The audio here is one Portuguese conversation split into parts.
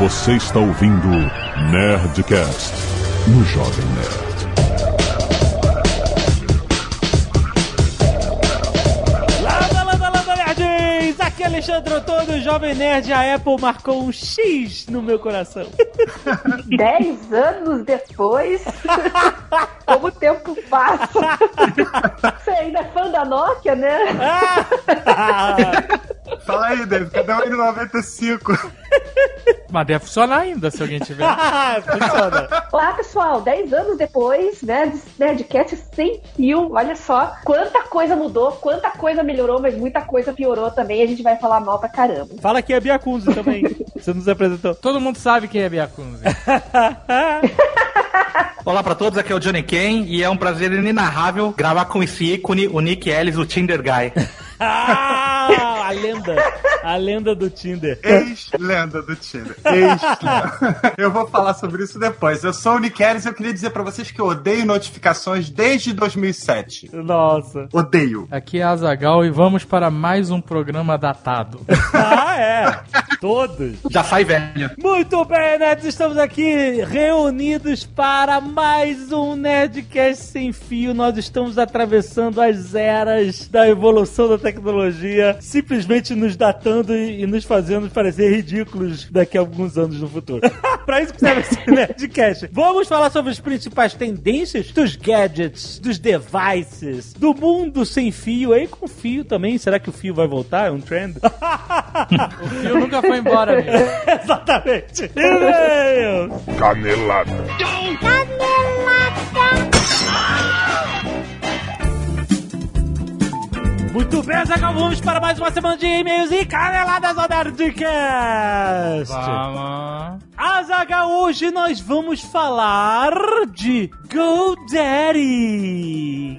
Você está ouvindo Nerdcast no Jovem Nerd. Landa, landa, landa, nerds! Aqui é Alexandre Antônio, Jovem Nerd. A Apple marcou um X no meu coração. Dez anos depois, como o tempo passa. Você ainda é fã da Nokia, né? Fala aí, David, cadê o N95? Mas deve funcionar ainda se alguém tiver. Funciona. Olá, pessoal. Dez anos depois, né, Nerdcast sem fio. Olha só quanta coisa mudou, quanta coisa melhorou, mas muita coisa piorou também. A gente vai falar mal pra caramba. Fala que é Bia Kunze também. Você nos apresentou. Todo mundo sabe quem é Biacunzi. Olá pra todos, aqui é o Johnny Ken e é um prazer inenarrável gravar com esse ícone, o Nick Ellis, o Tinder Guy. Ah, a lenda. A lenda do Tinder. Ex-lenda do Tinder. Ex-lenda. Eu vou falar sobre isso depois. Eu sou o Nick Harris e eu queria dizer pra vocês que eu odeio notificações desde 2007. Nossa. Odeio. Aqui é a Zagal e vamos para mais um programa datado. Ah, é. Todos. Já sai velho. Muito bem, nerds, estamos aqui reunidos para mais um Nerdcast sem fio. Nós estamos atravessando as eras da evolução da tecnologia, simplesmente nos datando e, e nos fazendo parecer ridículos daqui a alguns anos no futuro. para isso que serve esse Nerdcast. Vamos falar sobre as principais tendências dos gadgets, dos devices, do mundo sem fio, aí com fio também. Será que o fio vai voltar? É um trend? O fio nunca foi embora, amigo. Exatamente. E-mails. Canelada. Muito bem, Zagal, vamos para mais uma semana de e-mails e caneladas ao Nerdcast. Vamos. Azagal, hoje nós vamos falar de GoDaddy.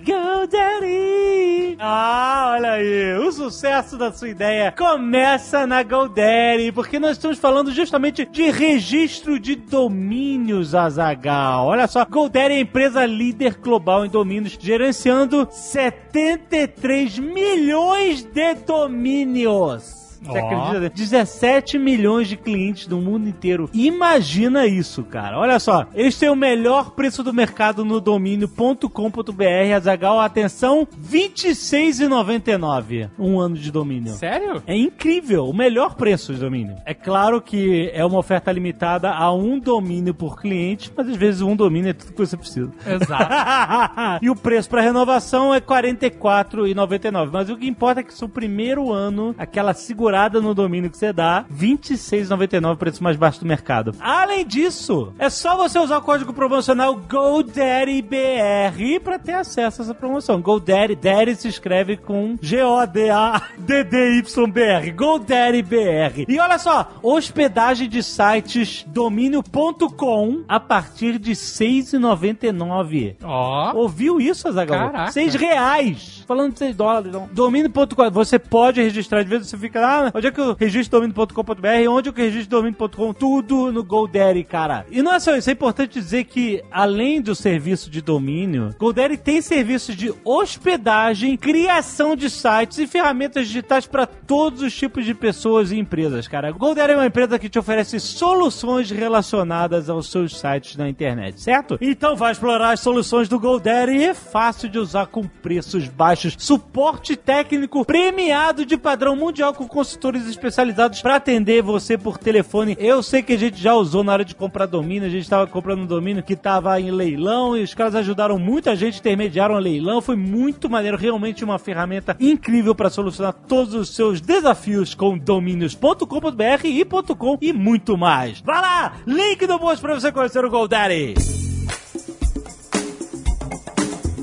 GoDaddy. Ah, olha aí, o sucesso da sua ideia começa na GoDaddy, porque nós estamos falando justamente de registro de domínios, Azagal. Olha só, GoDaddy é a empresa líder global em domínios, gerenciando 73 milhões de domínios. Você Ó. acredita? 17 milhões de clientes do mundo inteiro. Imagina isso, cara. Olha só. Eles têm o melhor preço do mercado no domínio.com.br. Azagal, atenção, R$ 26,99. Um ano de domínio. Sério? É incrível, o melhor preço de domínio. É claro que é uma oferta limitada a um domínio por cliente, mas às vezes um domínio é tudo que você precisa. Exato. e o preço para renovação é R$ 44,99. Mas o que importa é que seu primeiro ano, aquela segurada no domínio que você dá, R$ 26,99, preço mais baixo do mercado. Além disso, é só você usar o código promocional GoDaddyBR para ter acesso a essa promoção. GoDaddy, Daddy se escreve com G-O-D-A-D-D-Y-B-R. GoDaddyBR. E olha só, hospedagem de sites domínio.com a partir de R$ 6,99. Ó. Ouviu isso, Azaghal? Caraca. Seis reais. Falando de seis dólares, não. Domínio.com. Você pode registrar. Às vezes você fica onde é que eu registro domínio.com.br? Onde é que eu registro domínio.com? Tudo no GoDaddy, cara. E não é só isso. É importante dizer que, além do serviço de domínio, GoDaddy tem serviços de hospedagem, criação de sites e ferramentas digitais para todos os tipos de pessoas e empresas, cara. GoDaddy é uma empresa que te oferece soluções relacionadas aos seus sites na internet, certo? Então vai explorar as soluções do GoDaddy. É fácil de usar com preços baixos, suporte técnico premiado de padrão mundial com consultores especializados para atender você por telefone. Eu sei que a gente já usou na hora de comprar domínio, a gente estava comprando um domínio que estava em leilão e os caras ajudaram muita gente, intermediaram o leilão. Foi muito maneiro, realmente uma ferramenta incrível para solucionar todos os seus desafios com domínios.com.br e .com e muito mais. Vá lá, link no post para você conhecer o GoDaddy.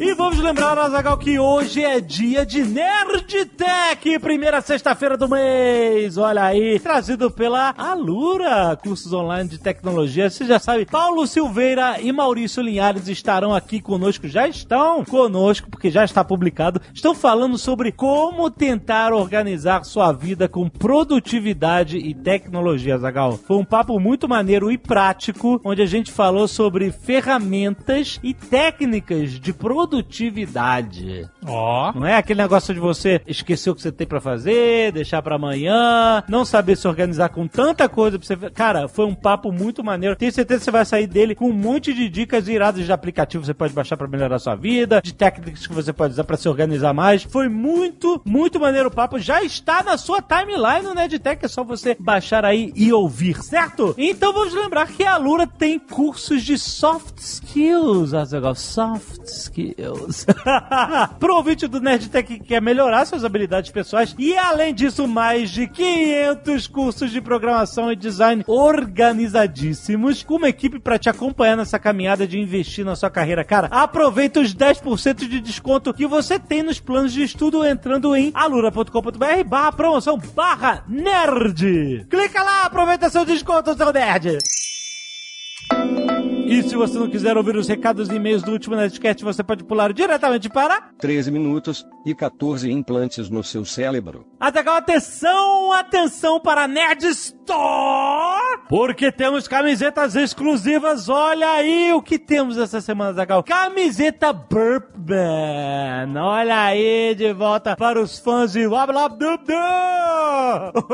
E vamos lembrar, Azagal, que hoje é dia de Nerd Tech, primeira sexta-feira do mês. Olha aí, trazido pela Alura, cursos online de tecnologia. Você já sabe, Paulo Silveira e Maurício Linhares estarão aqui conosco, já estão conosco, porque já está publicado. Estão falando sobre como tentar organizar sua vida com produtividade e tecnologia, Azagal. Foi um papo muito maneiro e prático, onde a gente falou sobre ferramentas e técnicas de produtividade produtividade. Ó. Não é aquele negócio de você esquecer o que você tem pra fazer, deixar pra amanhã, não saber se organizar com tanta coisa pra você. Cara, foi um papo muito maneiro. Tenho certeza que você vai sair dele com um monte de dicas iradas de aplicativos que você pode baixar pra melhorar a sua vida, de técnicas que você pode usar pra se organizar mais. Foi muito, muito maneiro o papo. Já está na sua timeline no Nedtech, é só você baixar aí e ouvir, certo? Então vamos lembrar que a Lura tem cursos de soft skills, Azaghal, soft skills. Pro ouvinte do Nerdtech que quer melhorar suas habilidades pessoais e além disso mais de 500 cursos de programação e design organizadíssimos com uma equipe para te acompanhar nessa caminhada de investir na sua carreira. Cara, aproveita os 10% de desconto que você tem nos planos de estudo entrando em alura.com.br barra promoção barra nerd. Clica lá, aproveita seu desconto, seu nerd. E se você não quiser ouvir os recados e e-mails do último Nerdcast, você pode pular diretamente para 13 minutos e 14 implantes no seu cérebro. Atenção, atenção para Nerd Store! Porque temos camisetas exclusivas. Olha aí o que temos essa semana, Azaghal. Camiseta Burpman. Olha aí, de volta para os fãs de.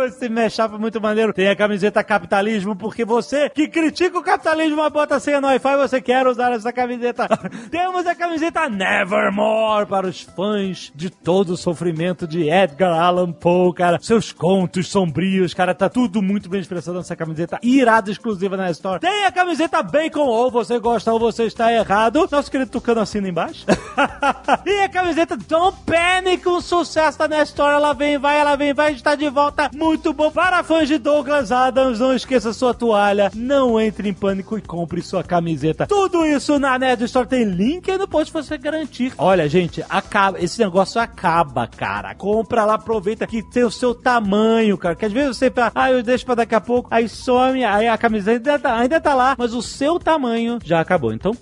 Esse mashup é muito maneiro. Tem a camiseta Capitalismo, porque você que critica o capitalismo, mas bota senha no Wi-Fi, você quer usar essa camiseta. temos a camiseta Nevermore para os fãs de todo o sofrimento de Edgar Allan Poe, cara. Seus contos sombrios, cara, tá tudo muito bem expressado nessa camiseta irada exclusiva na Store. Tem a camiseta Bacon, ou você gosta ou você está errado. Nosso querido Tucano assina embaixo. e a camiseta Don't Panic, um sucesso da Nestor. Ela vem, vai, ela vem, vai, está de volta. Muito bom. Para fãs de Douglas Adams, não esqueça sua toalha. Não entre em pânico e compre sua camiseta. Tudo isso na Nerd Store tem link aí no post pra você garantir. Olha, gente, acaba, esse negócio acaba, cara. Compra lá, aproveita que tem o seu tamanho, cara. Que às vezes você fala, ah, eu deixo pra daqui a pouco, aí some, aí a camiseta ainda tá, ainda tá lá, mas o seu tamanho já acabou. Então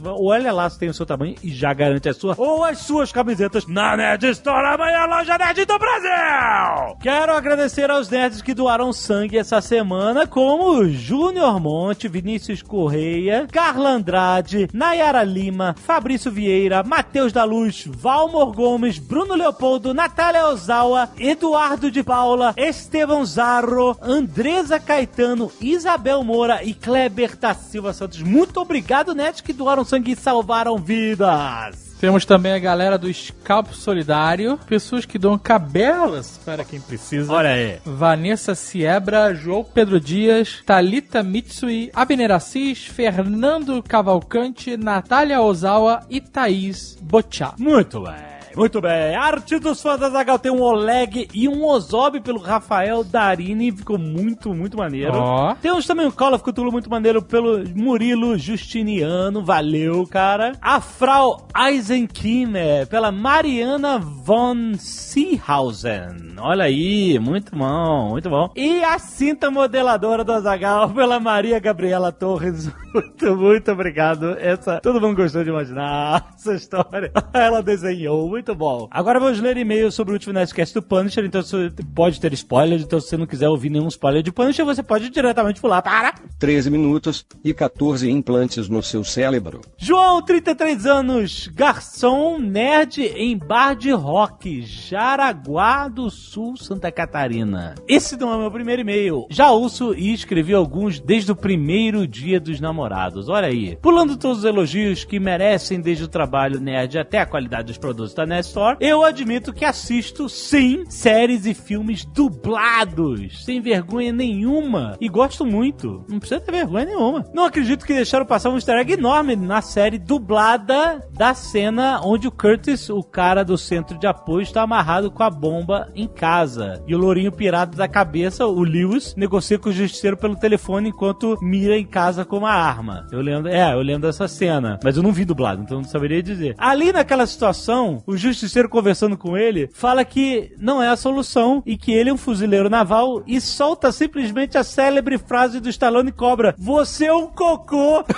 vai- olha lá se tem o seu tamanho e já garante a sua ou as suas camisetas na Nerd Store, a maior loja nerd do Brasil! Quero agradecer aos nerds que doaram sangue essa semana, como Júnior Monte, Vinícius Correia, Carla Andrade, Nayara Lima, Fabrício Vieira, Matheus da Luz, Valmor Gomes, Bruno Leopoldo, Natália Ozawa, Eduardo de Paula, Estevão Zarro, Andresa Caetano, Isabel Moura e Kleber da Silva Santos. Muito obrigado, nerds, que doaram sangue e salvaram vidas! Temos também a galera do Scalp Solidário, pessoas que dão cabelas para quem precisa. Olha aí. Vanessa Siebra, João Pedro Dias, Talita Mitsui, Abner Assis, Fernando Cavalcante, Natália Ozawa e Thaís Bochá. Muito bem. Muito bem. Arte dos fãs da Zagal tem um Oleg e um Ozob pelo Rafael Darini. Ficou muito, muito maneiro. Ó. Temos também um Call of Cthulhu muito maneiro pelo Murilo Justiniano. Valeu, cara. A Frau Eisenkimmer pela Mariana von Seehausen. Olha aí, muito bom, muito bom. E a cinta modeladora do Azagal pela Maria Gabriela Torres. Muito, muito obrigado. Essa, todo mundo gostou de imaginar essa história. Ela desenhou, muito bom. Agora vamos ler e-mails sobre o último Nerdcast do Punisher. Então você pode ter spoiler. Então se você não quiser ouvir nenhum spoiler de Punisher, você pode diretamente pular para 13 minutos e 14 implantes no seu cérebro. João, 33 anos, garçom nerd em bar de rock, Jaraguá do Sul, Santa Catarina. Esse não é meu primeiro e-mail. Já ouço e escrevi alguns desde o primeiro dia dos namorados. Olha aí. Pulando todos os elogios que merecem desde o trabalho nerd até a qualidade dos produtos da Nerd Store, eu admito que assisto, sim, séries e filmes dublados, sem vergonha nenhuma. E gosto muito. Não precisa ter vergonha nenhuma. Não acredito que deixaram passar um easter egg enorme na série dublada da cena onde o Curtis, o cara do centro de apoio, está amarrado com a bomba em casa. E o lourinho pirado da cabeça, o Lewis, negocia com o justiceiro pelo telefone enquanto mira em casa com uma arma. Eu lembro, é, eu lembro dessa cena. Mas eu não vi dublado, então não saberia dizer. Ali naquela situação, o justiceiro conversando com ele fala que não é a solução e que ele é um fuzileiro naval e solta simplesmente a célebre frase do Stallone Cobra: Você é um cocô!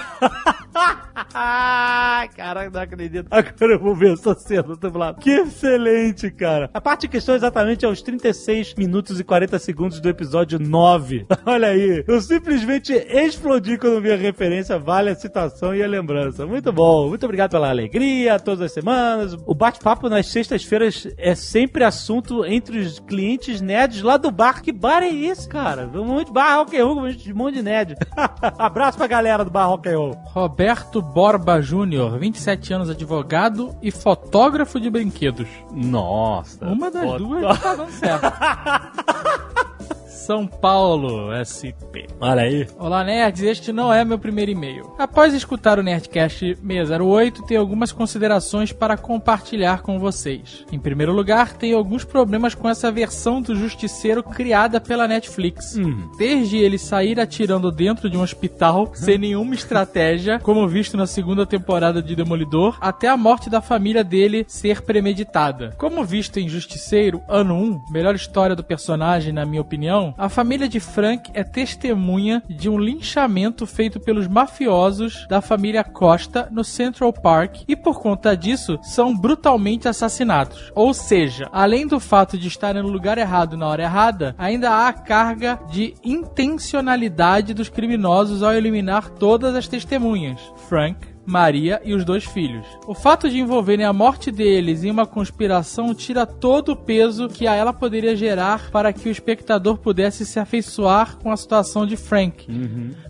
Caraca, não acredito. Agora eu vou ver essa cena do lado. Que excelente, cara. A parte em questão exatamente é os 36 minutos e 40 segundos do episódio 9. Olha aí. Eu simplesmente explodi quando vi a referência. Vale a citação e a lembrança. Muito bom. Muito obrigado pela alegria todas as semanas. O bate-papo nas sextas-feiras é sempre assunto entre os clientes nerds lá do bar. Que bar é esse, cara? Um monte de bar rock and roll, um monte de nerd. Abraço pra galera do bar rock and roll. Roberto Borba Júnior, 27 anos, advogado e fotógrafo de brinquedos. Nossa. Uma das Foto- duas tá dando certo. São Paulo, SP. Olha aí. Olá, nerds. Este não é meu primeiro e-mail. Após escutar o Nerdcast 608, tenho algumas considerações para compartilhar com vocês. Em primeiro lugar, tenho alguns problemas com essa versão do Justiceiro criada pela Netflix. Desde ele sair atirando dentro de um hospital, sem nenhuma estratégia, como visto na segunda temporada de Demolidor, até a morte da família dele ser premeditada. Como visto em Justiceiro, ano 1, melhor história do personagem, na minha opinião, a família de Frank é testemunha de um linchamento feito pelos mafiosos da família Costa no Central Park e por conta disso são brutalmente assassinados. Ou seja, além do fato de estarem no lugar errado na hora errada, ainda há a carga de intencionalidade dos criminosos ao eliminar todas as testemunhas. Frank, Maria e os dois filhos. O fato de envolverem a morte deles em uma conspiração tira todo o peso que a ela poderia gerar para que o espectador pudesse se afeiçoar com a situação de Frank.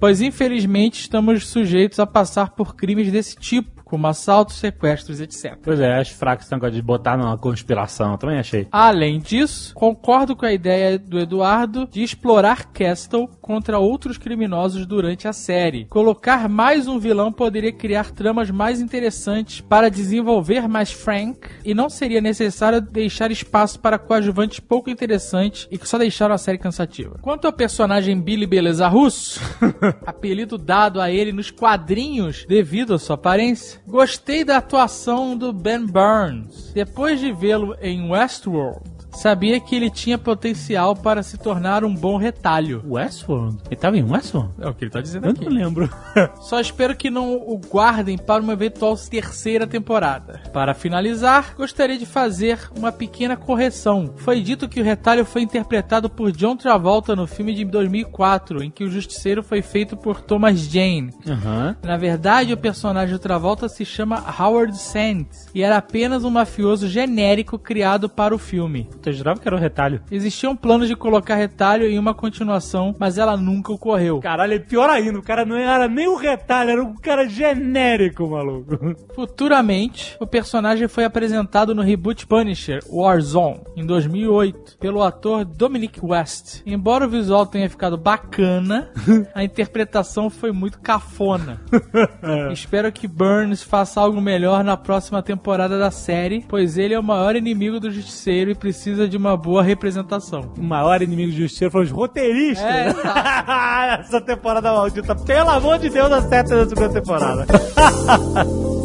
Pois infelizmente estamos sujeitos a passar por crimes desse tipo, como assaltos, sequestros, etc. Pois é, acho fraco esse negócio de botar numa conspiração. Eu Também achei. Além disso, concordo com a ideia do Eduardo de explorar Castle contra outros criminosos durante a série. Colocar mais um vilão poderia criar tramas mais interessantes para desenvolver mais Frank e não seria necessário deixar espaço para coadjuvantes pouco interessantes e que só deixaram a série cansativa. Quanto ao personagem Billy Beleza Russo, apelido dado a ele nos quadrinhos devido à sua aparência, gostei da atuação do Ben Burns. Depois de vê-lo em Westworld, sabia que ele tinha potencial para se tornar um bom retalho. Westworld? Ele tava em Westworld? É o que ele tá dizendo Eu aqui. não lembro. Só espero que não o guardem para uma eventual terceira temporada. Para finalizar, gostaria de fazer uma pequena correção. Foi dito que o retalho foi interpretado por John Travolta no filme de 2004, em que o Justiceiro foi feito por Thomas Jane. Aham. Na verdade, o personagem do Travolta se chama Howard Sands e era apenas um mafioso genérico criado para o filme. Eu jurava que era o retalho. Existiam planos de colocar retalho em uma continuação, mas ela nunca ocorreu. Caralho, é pior ainda. O cara não era nem o retalho, era um cara genérico, maluco. Futuramente, o personagem foi apresentado no reboot Punisher Warzone em 2008 pelo ator Dominic West. Embora o visual tenha ficado bacana, a interpretação foi muito cafona. Espero que Burns faça algo melhor na próxima temporada da série, pois ele é o maior inimigo do Justiceiro e precisa de uma boa representação. O maior inimigo do Justiceiro foi os roteiristas. É, Essa temporada maldita. Pelo amor de Deus, acerta na segunda temporada.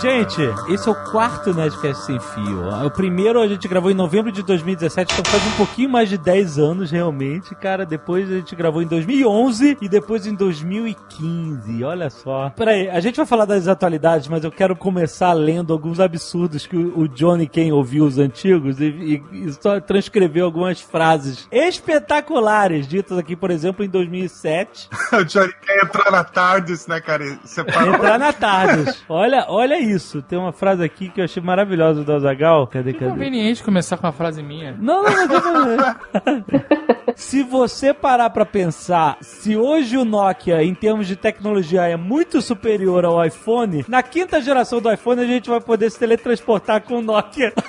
Gente, esse é o quarto Nerdcast Sem Fio. O primeiro a gente gravou em novembro de 2017, então faz um pouquinho mais de 10 anos realmente, cara. Depois a gente gravou em 2011 e depois em 2015. Olha só. Peraí, a gente vai falar das atualidades, mas eu quero começar lendo alguns absurdos que o Johnny Ken ouviu os antigos e, e- e só transcreveu algumas frases espetaculares ditas aqui, por exemplo, em 2007. o Johnny Kay entrou na Tardes, né, cara? Separou. Entrar na Tardes. Olha, olha isso. Tem uma frase aqui que eu achei maravilhosa do Azagal. Cadê, Que cadê? conveniente começar com uma frase minha. Não, não, não, não, não. Se você parar pra pensar, se hoje o Nokia, em termos de tecnologia, é muito superior ao iPhone, na quinta geração do iPhone a gente vai poder se teletransportar com o Nokia.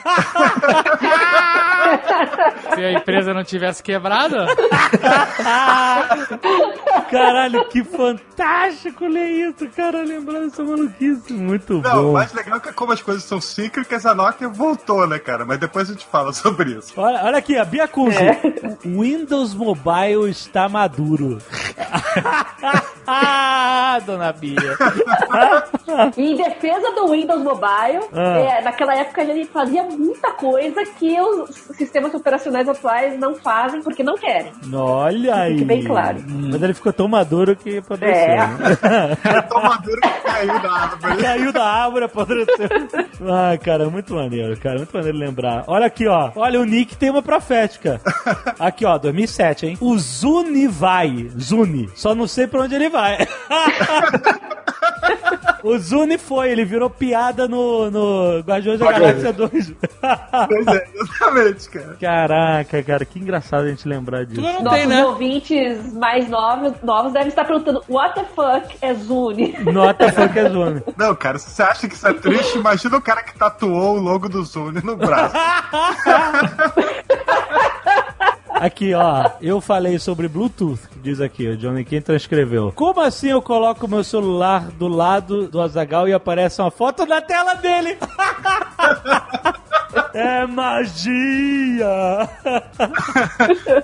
Se a empresa não tivesse quebrado, Caralho, que fantástico ler isso, cara, lembrando essa maluquice. Muito Não, O mais legal é que como as coisas são cíclicas, a Nokia voltou, né, cara? Mas depois a gente fala sobre isso. Olha, olha aqui, a Bia Kuzi. É. O Windows Mobile está maduro. ah, dona Bia. E em defesa do Windows Mobile, Ah. é, naquela época ele fazia muita coisa que os sistemas operacionais atuais não fazem porque não querem. Olha aí. Fique bem claro. Mas ele ficou tão maduro que apodreceu. É. né? É tão maduro que caiu da árvore. Caiu da árvore, apodreceu. Ai, cara, muito maneiro, cara. Muito maneiro lembrar. Olha aqui, ó. Olha, o Nick tem uma profética. Aqui, ó, 2007, hein? O Zuni vai. Zuni. Só não sei pra onde ele vai. O Zuni foi, ele virou piada no, no Guardiões da Galáxia 2. Pois é, exatamente, cara. Caraca, cara, que engraçado a gente lembrar disso. Tu não Nossos tem, né? ouvintes mais novos, novos devem estar perguntando: What the fuck é Zune? Nota foi que é Zuni. Não, cara, se você acha que isso é triste, imagina o cara que tatuou o logo do Zune no braço. Aqui, ó, eu falei sobre Bluetooth, diz aqui, o Johnny Quem transcreveu. Como assim eu coloco meu celular do lado do Azagal e aparece uma foto na tela dele? É magia!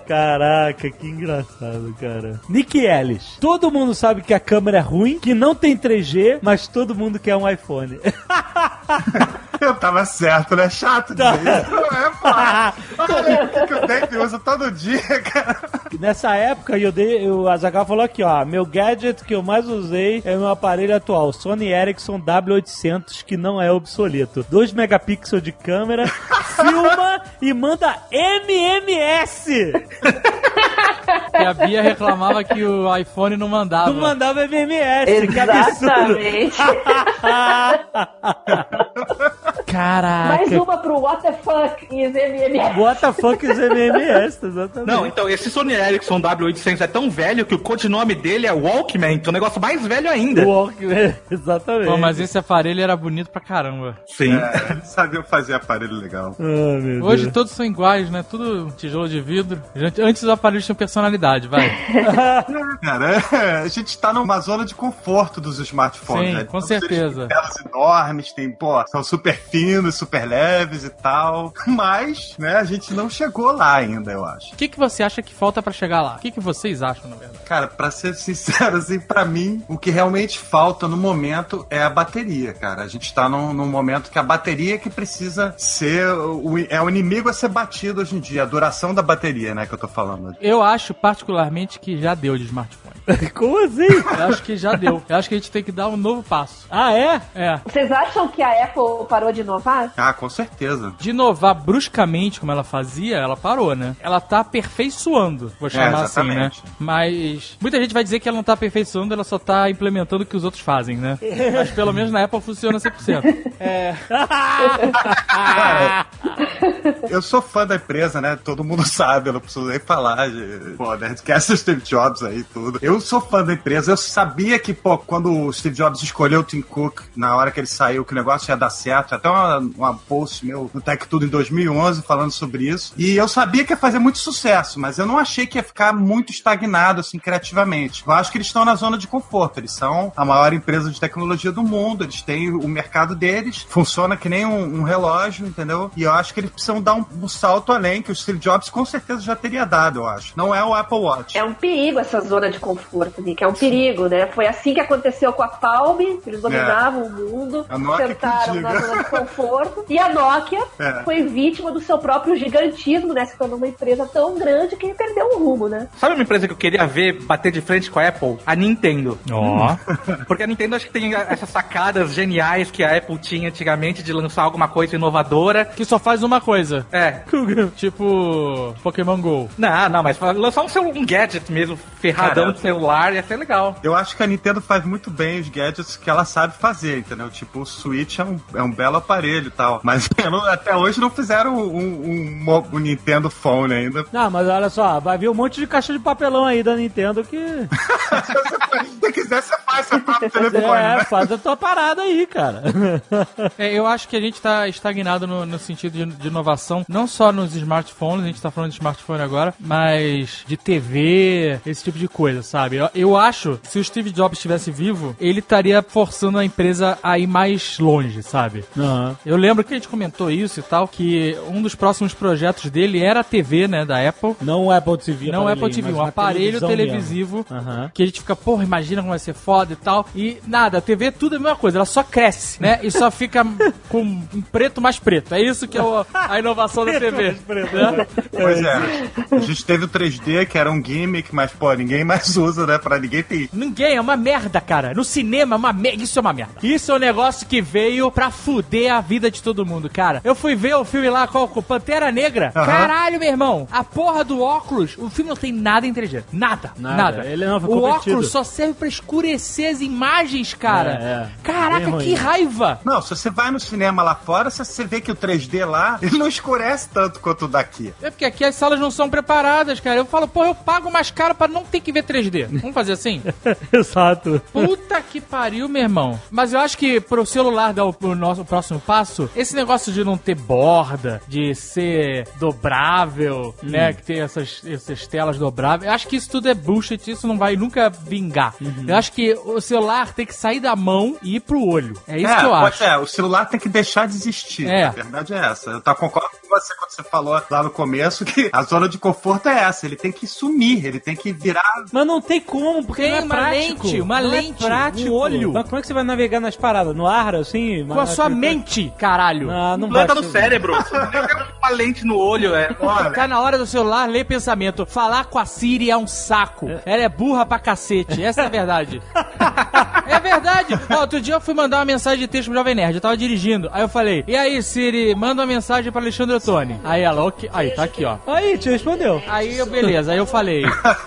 Caraca, que engraçado, cara. Nick Ellis. Todo mundo sabe que a câmera é ruim, que não tem 3G, mas todo mundo quer um iPhone. Eu tava certo, né? Chato. Não é. Olha o que o Dave usa todo dia, cara. Nessa época, eu dei, o Azaghal falou aqui, ó, meu gadget que eu mais usei é meu aparelho atual, Sony Ericsson W800, que não é obsoleto. 2 megapixels de câmera, filma e manda MMS. E a Bia reclamava que o iPhone não mandava. Não mandava MMS, que absurdo. Exatamente. Caraca. Mais uma pro What the fuck e MMS. What the fuck is MMS, exatamente. Não, então, esse Sony Ericsson W800 é tão velho que o codinome dele é Walkman, que é um negócio mais velho ainda. Walkman, exatamente. Pô, mas esse aparelho era bonito pra caramba. Sim. É, eles sabiam fazer aparelho legal. Ah, meu Hoje Deus. todos são iguais, né? Tudo tijolo de vidro. Antes os aparelhos tinham personalidade, vai. Cara, é, a gente tá numa zona de conforto dos smartphones, Sim, né? com Todos eles certeza. telas enormes, tem, pô, são super finos, super leves e tal. Mas, né, a gente não chegou lá ainda, eu acho. O que, que você acha que falta pra chegar lá? O que, que vocês acham, na verdade? Cara, pra ser sincero, assim, pra mim, o que realmente falta no momento é a bateria, cara. A gente tá num, num momento que a bateria que precisa ser. O, é o inimigo a ser batido hoje em dia, a duração da bateria, né, que eu tô falando. Eu acho particularmente que já deu de smartphone. Como assim? Eu acho que já deu. Eu acho que a gente tem que dar um novo passo. Ah, é? É. Vocês acham que a Apple parou de inovar? Ah, com certeza. De inovar bruscamente como ela fazia, ela parou, né? Ela tá aperfeiçoando, vou chamar assim, né? Mas muita gente vai dizer que ela não tá aperfeiçoando, ela só tá implementando o que os outros fazem, né? Mas pelo menos na Apple funciona 100%. É. Eu sou fã da empresa, né? Todo mundo sabe, eu não preciso nem falar de. Pô, Nerdcast Steve Jobs aí tudo. Eu sou fã da empresa, eu sabia que, pô, quando o Steve Jobs escolheu o Tim Cook, na hora que ele saiu, que o negócio ia dar certo, até uma, uma post meu no Tech Tudo em 2011 falando sobre isso. E eu sabia que ia fazer muito sucesso, mas eu não achei que ia ficar muito estagnado, assim, criativamente. Eu acho que eles estão na zona de conforto, eles são a maior empresa de tecnologia do mundo, eles têm o mercado deles, funciona que nem um, um relógio, entendeu? E eu acho que eles precisam dar um, um salto além, que o Steve Jobs com certeza já teria dado, eu acho. Não é o Apple Watch. É um perigo essa zona de conforto, Nick. É um perigo, né? Foi assim que aconteceu com a Palm, eles dominavam o mundo, A Nokia que sentaram na zona de conforto. E a Nokia É. foi vítima do seu próprio gigantismo, né? Se tornou uma empresa tão grande que perdeu o rumo, né? Sabe uma empresa que eu queria ver bater de frente com a Apple? A Nintendo. Ó. Porque a Nintendo acho que tem essas sacadas geniais que a Apple tinha antigamente de lançar alguma coisa inovadora. Que só faz uma coisa. É. Tipo Pokémon GO. Não, não, mas lançar um, um gadget mesmo, ferradão Cara. de celular, ia ser legal. Eu acho que a Nintendo faz muito bem os gadgets que ela sabe fazer, entendeu? Tipo, o Switch é um, é um belo aparelho e tal. Mas não- até hoje não fizeram um, um, mo- um Nintendo Phone ainda. Não, mas olha só, vai vir um monte de caixa de papelão aí da Nintendo que. Se você quiser, você faz seu próprio telefone, É, né? faz a tua parada aí, cara. É, eu acho que a gente tá estagnado no, no sentido de, de inovação, não só nos smartphones, a gente tá falando de smartphone agora, mas de TV, esse tipo de coisa, sabe? Eu, eu acho, se o Steve Jobs estivesse vivo, ele estaria forçando a empresa a ir mais longe, sabe? Aham. Eu lembro que a gente comentou isso e tal, que um dos próximos projetos dele era a TV, né, da Apple. Não o Apple TV. Não o Apple TV, um aparelho televisivo. Aham. Que a gente fica, porra, imagina como vai ser foda e tal. E nada, a TV tudo é a mesma coisa, ela só cresce, né? E só fica com um preto mais preto. É isso que é o- a inovação da TV. né? Pois é. A gente teve o 3D, que era um gimmick, mas, pô, ninguém mais usa, né? Pra ninguém ter. Ninguém, é uma merda, cara. No cinema é uma merda. Isso é uma merda. Isso é um negócio que veio pra fuder a vida de todo mundo, cara. Eu fui ver o filme lá, qual? Pantera Negra. Aham. Caralho, meu irmão. A porra do óculos, o filme não tem nada inteligente. Nada. Nada. Nada. Ele não foi o convertido. óculos só serve pra escurecer as imagens, cara. É, é. Caraca, que raiva. Não, se você vai no cinema lá fora, se você vê que o 3D lá, ele não escurece tanto quanto o daqui. É porque aqui as salas não são preparadas, cara. Eu falo, porra, eu pago mais caro pra não ter que ver 3D. Vamos fazer assim? Exato. Puta que pariu, meu irmão. Mas eu acho que pro celular dar o, o nosso próximo passo, esse negócio de não ter borda, de ser dobrável, né? Que tem essas, essas telas dobráveis, eu acho que isso tudo é bullshit, isso não vai nunca vingar. Eu acho que o celular tem que sair da mão e ir pro olho. É isso é, que eu pode- acho. É, o celular tem que deixar de existir. É. A verdade é essa. Eu tá, concordo com você quando você falou lá no começo que a zona de conforto é essa. Ele tem que sumir, ele tem que virar. Mas não tem como, porque Tem não é uma prático. lente, uma Não é lente, prático. um olho. Mas como é que você vai navegar nas paradas? No ar, assim? Com a sua mente, caralho. Não, não Planta no ser. cérebro. uma lente no olho, é. Olha, Tá na hora do celular, ler pensamento. Falar com a Siri é um saco. Ela é burra pra cacete. Essa é a verdade. é verdade. Ó, outro dia eu fui mandar uma mensagem de texto pro Jovem Nerd. Eu tava dirigindo. Aí eu falei, e aí, Siri, manda uma mensagem pra Alexandre Ottoni. Aí ela, ok. Aí, tá aqui, ó. Aí, te respondeu. Aí eu, beleza, aí eu falei,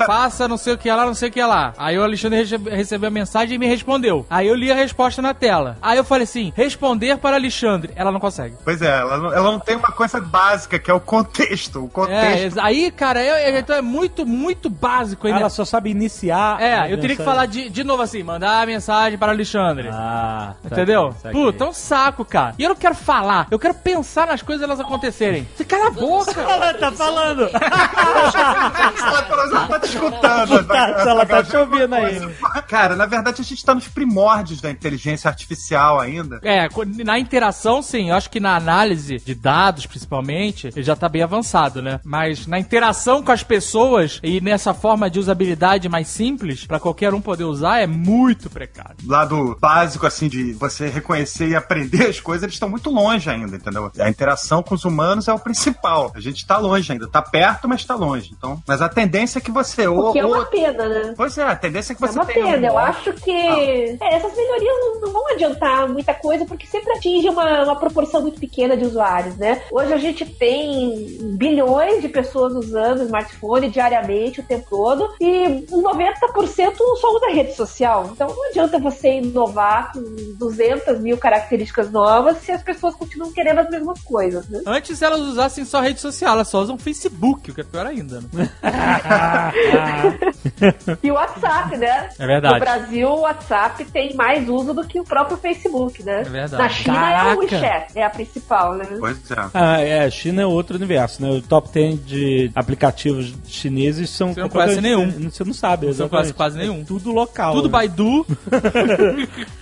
faça não sei o que lá, não sei o que lá. Aí o Alexandre rece- recebeu a mensagem e me respondeu. Aí eu li a resposta na tela. Aí eu falei assim, responder para Alexandre. Ela não consegue. Pois é, ela não, ela não tem uma coisa básica, que é o contexto. O É, contexto. exa- aí, cara, eu- eu- então é muito, muito básico ainda. Ela só sabe iniciar. É, eu teria que mensagem. falar de, de novo assim, mandar a mensagem para Alexandre. Ah, Entendeu? saquei, saquei. Puta, é um saco, cara. E eu não quero falar, eu quero pensar nas coisas elas acontecerem. Você cala a boca. Ela tá falando. ela pelo menos não tá te escutando. Tá, ela tá te ouvindo aí. Cara, na verdade a gente tá nos primórdios da inteligência artificial ainda. É, na interação, sim. Eu acho que na análise de dados, principalmente, ele já tá bem avançado, né? Mas na interação com as pessoas e nessa forma de usabilidade mais simples, pra qualquer um poder usar, é muito precário. Lado básico, assim, de você reconhecer e aprender as coisas, eles estão muito longe ainda, entendeu? A interação com os humanos é o principal. A gente tá longe ainda. Tá perto, mas tá longe. Então, mas a tendência é que você... O Ou, que é uma ou- pena, né? Pois é, a tendência é que É você uma tenha pena, um- eu acho que é, essas melhorias não, não vão adiantar muita coisa, porque sempre atinge uma, uma proporção muito pequena de usuários, né? Hoje a gente tem bilhões de pessoas usando smartphone diariamente, o tempo todo, e 90% só usa rede social. Então não adianta você inovar com 200 mil características novas se as pessoas continuam querendo as mesmas coisas, né? Antes elas usassem só rede social, elas só usam Facebook, o que é pior ainda, né? E o WhatsApp, né? É verdade. No Brasil, o WhatsApp tem mais uso do que o próprio Facebook, né? É verdade. Na China é Caraca. o WeChat, é a principal, né? Pois é. Ah, é, a China é outro universo, né? O top 10 de aplicativos chineses são. Você não conhece nenhum. Você não sabe, Você não conhece quase nenhum. É tudo local. Tudo né? Baidu.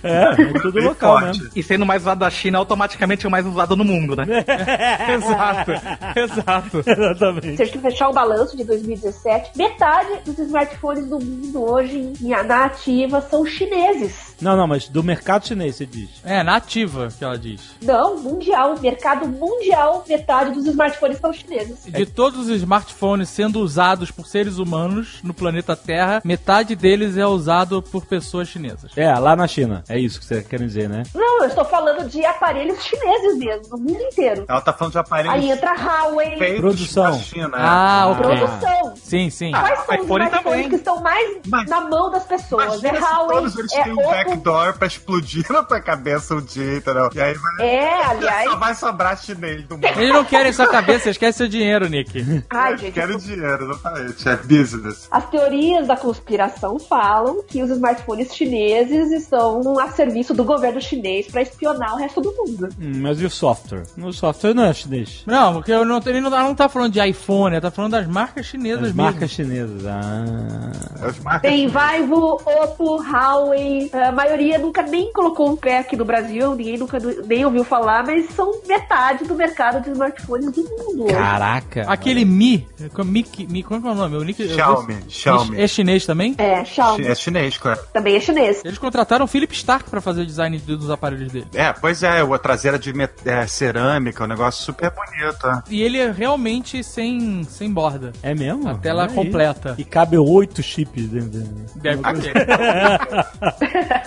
É, é tudo Bem local forte. mesmo. E sendo mais usado da China, automaticamente é o mais usado no mundo, né? Exato. Exato. Exatamente. Se a gente fechar o balanço de 2017, metade dos smartphones do mundo hoje em, na ativa são chineses. Não, não, mas do mercado chinês, você diz. É, nativa, que ela diz. Não, mundial, mercado mundial, metade dos smartphones são chineses. De todos os smartphones sendo usados por seres humanos no planeta Terra, metade deles é usado por pessoas chinesas. É, lá na China. É isso que você quer dizer, né? Não, eu estou falando de aparelhos chineses mesmo, no mundo inteiro. Ela tá falando de aparelhos Aí entra Huawei, feitos Produção. na China. né? Ah, ok. produção. Sim, sim. Quais são os iPhone smartphones também. que estão mais Mas- na mão das pessoas? É Imagina Huawei, é backdoor pra explodir na tua cabeça um dia, entendeu? E aí vai, É, aliás. só vai sobrar chinês do mundo. Eles não querem sua cabeça, eles querem seu dinheiro, Nick. Ai, gente. Quero dinheiro, exatamente. É business. As teorias da conspiração falam que os smartphones chineses estão a serviço do governo chinês para espionar o resto do mundo. Hum, mas e o software? O software não é chinês. Não, porque eu não, ele não, ela não tá falando de iPhone, ela tá falando das marcas chinesas As mesmo. marcas chinesas. Ah. Os marcas Tem Vivo, Oppo, Huawei. A maioria nunca nem colocou um pé aqui no Brasil, ninguém nunca nem ouviu falar, mas são metade do mercado de smartphones do mundo. hoje. Caraca. Aquele Mi, Mi, Mi, como é que é o nome? O Nick, Xiaomi, vou- Xiaomi. É chinês também? É, Xiaomi. É chinês, claro. Também é chinês. Eles contrataram o Philip Stark pra fazer o design de- dos aparelhos dele. É, pois é, a traseira de met- é, cerâmica, um negócio super bonito. é. E ele é realmente sem, sem borda. É mesmo? A tela aí. completa. E cabe oito chips dentro. dele. Deve ter.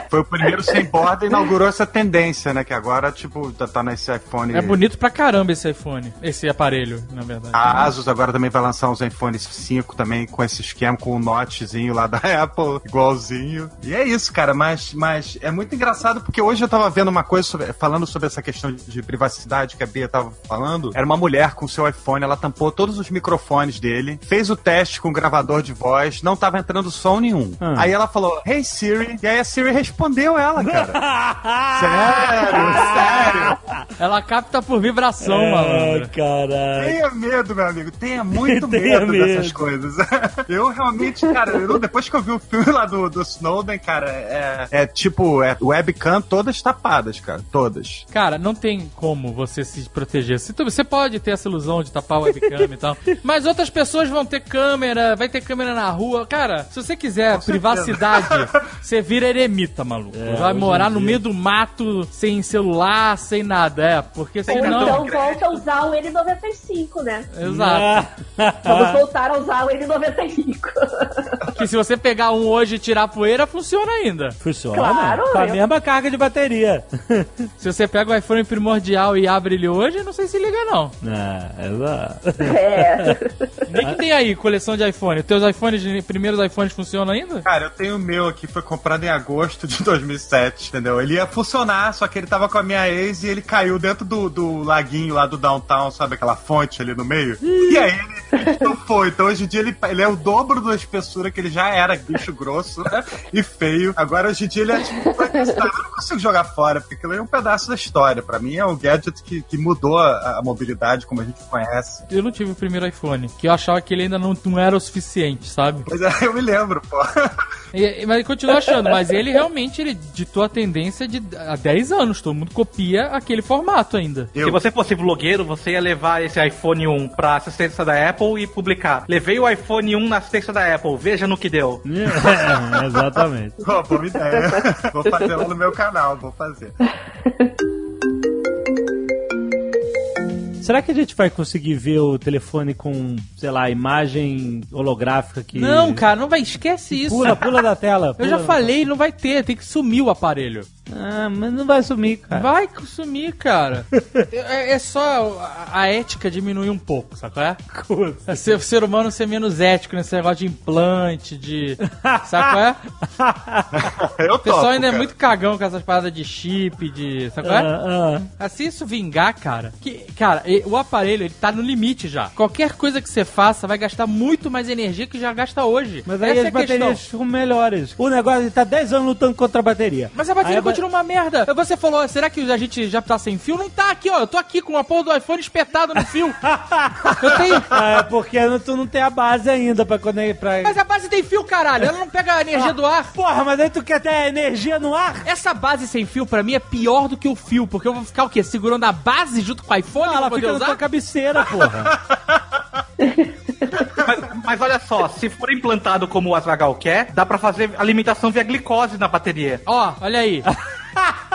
Foi o primeiro sem borda e inaugurou essa tendência, né? Que agora, tipo, tá, tá nesse iPhone. É bonito pra caramba esse iPhone. Esse aparelho, na verdade. A Asus agora também vai lançar uns iPhones 5 também com esse esquema, com o notchzinho lá da Apple, igualzinho. E é isso, cara, mas, mas é muito engraçado porque hoje eu tava vendo uma coisa sobre- falando sobre essa questão de, de privacidade que a Bia tava falando. Era uma mulher com seu iPhone, ela tampou todos os microfones dele, fez o teste com o gravador de voz, não tava entrando som nenhum. Ah. Aí ela falou, Hey Siri, e aí a Siri respondeu ela, cara. sério, sério. Ela capta por vibração, Ah, malandro. caralho. Tenha medo, meu amigo. Tenha muito Tenha medo, medo. dessas coisas. eu realmente, cara, eu- depois que eu vi o filme lá do, do Snowden, cara, é, é tipo, é webcam todas tapadas, cara. Todas. Cara, não tem como você se proteger. Se tu- você pode ter essa ilusão de tapar o webcam e tal, mas outras pessoas vão ter câmera, vai ter câmera na rua. Cara, se você quiser privacidade, você vira eremita, maluco. É, vai morar no meio do mato, sem celular, sem nada. É, porque Ou senão. então volta a usar o N95, né? Exato. Vamos voltar a usar o N95. Que se você pegar um hoje e tirar poeira, funciona ainda. Funciona. Claro, Com a eu- mesma carga de bateria. Se você pega o iPhone primordial e abre ele hoje, não sei se liga, não. Ah, exato. É. Nem que tem aí coleção de iPhone. Teus iPhones, primeiros iPhones funcionam ainda? Cara, eu tenho o meu aqui, foi comprado em agosto de 2007, entendeu? Ele ia funcionar, só que ele tava com a minha ex e ele caiu dentro do, do laguinho lá do downtown, sabe aquela fonte ali no meio? E aí ele foi. Então hoje em dia ele, ele é o dobro da espessura que ele já era, bicho grosso né? e feio. Agora hoje em dia ele é tipo, Frankenstein. eu não consigo jogar fora, porque aquilo é um pedaço da história. Pra mim é um gadget que, que mudou a, a mobilidade como a gente conhece. Eu não tive o primeiro iPhone, que eu achava que ele ainda não, não era o suficiente, sabe? Mas é, eu me lembro, pô. E- mas eu continuo achando, mas ele realmente ele ditou a tendência de há 10 anos, todo mundo copia aquele formato ainda. Eu- Se você fosse blogueiro, você ia levar esse iPhone 1 pra assistência da Apple e publicar. Levei o iPhone 1 na assistência da Apple, veja no que deu. É, exatamente. Pô, boa ideia. Vou fazer lá no meu canal, vou fazer. Será que a gente vai conseguir ver o telefone com, sei lá, imagem holográfica que. Não, cara, não vai, esquece isso. Pula, pula da tela. Eu pula já da- falei, não vai ter, tem que sumir o aparelho. Ah, mas não vai sumir, cara. Vai sumir, cara. é, é só a, a ética diminuir um pouco, qual é? É ser, o ser humano ser menos ético nesse negócio de implante, de. Qual é? Eu O pessoal topo, ainda é cara. muito cagão com essas paradas de chip, de. É? Ah, ah. Assim isso vingar, cara. Que, cara, o aparelho ele tá no limite já. Qualquer coisa que você faça vai gastar muito mais energia que já gasta hoje. Mas aí Essa as é baterias ficam melhores. O negócio ele tá 10 anos lutando contra a bateria. Mas a bateria Aí a uma merda. Você falou, será que a gente já tá sem fio? Não tá aqui, ó. Eu tô aqui com a porra do iPhone espetado no fio. Eu tenho. Ah, é porque tu não tem a base ainda pra quando pra... Mas a base tem fio, caralho. Ela não pega a energia do ar. Porra, mas aí tu quer ter energia no ar? Essa base sem fio, pra mim, é pior do que o fio. Porque eu vou ficar o quê? Segurando a base junto com o iPhone Não, pra ela fica na usar? tua cabeceira, porra. Mas, mas olha só, se for implantado como o Azagal quer, dá pra fazer alimentação via glicose na bateria. Ó, olha aí.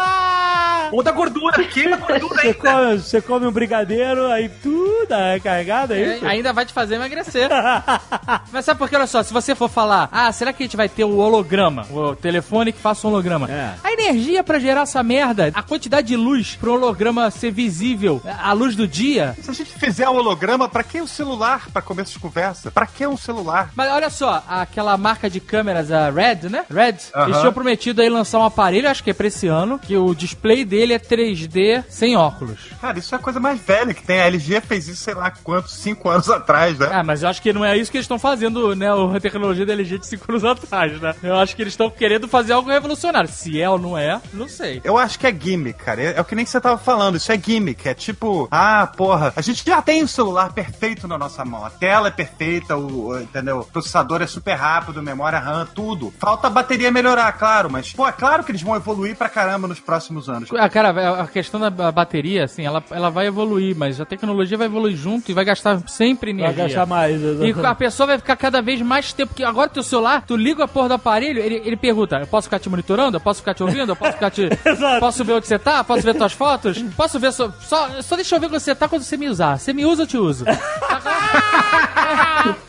Ou da gordura, queima a gordura Você ainda. come, você come um brigadeiro, aí tudo é carregado, é É, isso? ainda vai te fazer emagrecer. Mas sabe por que? Olha só, se você for falar, ah, será que a gente vai ter o holograma? O telefone que faça um holograma. É. A energia pra gerar essa merda, a quantidade de luz pro holograma ser visível, a luz do dia. Se a gente fizer um holograma, pra que o celular pra começo de conversa? Pra que um celular? Mas olha só, aquela marca de câmeras, a Red, né? Red, Aham. eles tinham prometido aí lançar um aparelho, acho que é pra esse ano, que o display dele é 3D sem óculos. Cara, isso é a coisa mais velha que tem. A LG fez isso, sei lá quantos, cinco anos atrás, né? Ah, mas eu acho que não é isso que eles estão fazendo, né? A tecnologia da LG de 5 anos atrás, né? Eu acho que eles estão querendo fazer algo revolucionário. Se é ou não é, não sei. Eu acho que é gimmick, cara. É, é o que nem você tava falando. Isso é gimmick. É tipo, ah, porra, a gente já tem o celular perfeito na nossa mão. A tela é perfeita, o, o- entendeu? O processador é super rápido, memória RAM, tudo. Falta a bateria melhorar, claro, mas, pô, é claro que eles vão evoluir pra caramba nos próximos anos. Ah, cara, a questão da ba- bateria, assim, ela, ela vai evoluir, mas a tecnologia vai evoluir junto e vai gastar sempre Vai energia. gastar mais. E a pessoa vai ficar cada vez mais tempo. Porque agora teu celular, tu liga a porra do aparelho, ele, ele pergunta: eu posso ficar te monitorando? Eu posso ficar te ouvindo? Eu posso ficar te. Exato. posso ver onde você tá? Posso ver tuas fotos? Posso ver só. Só, só deixa eu ver onde você tá quando você me usar. Você me usa, eu te uso.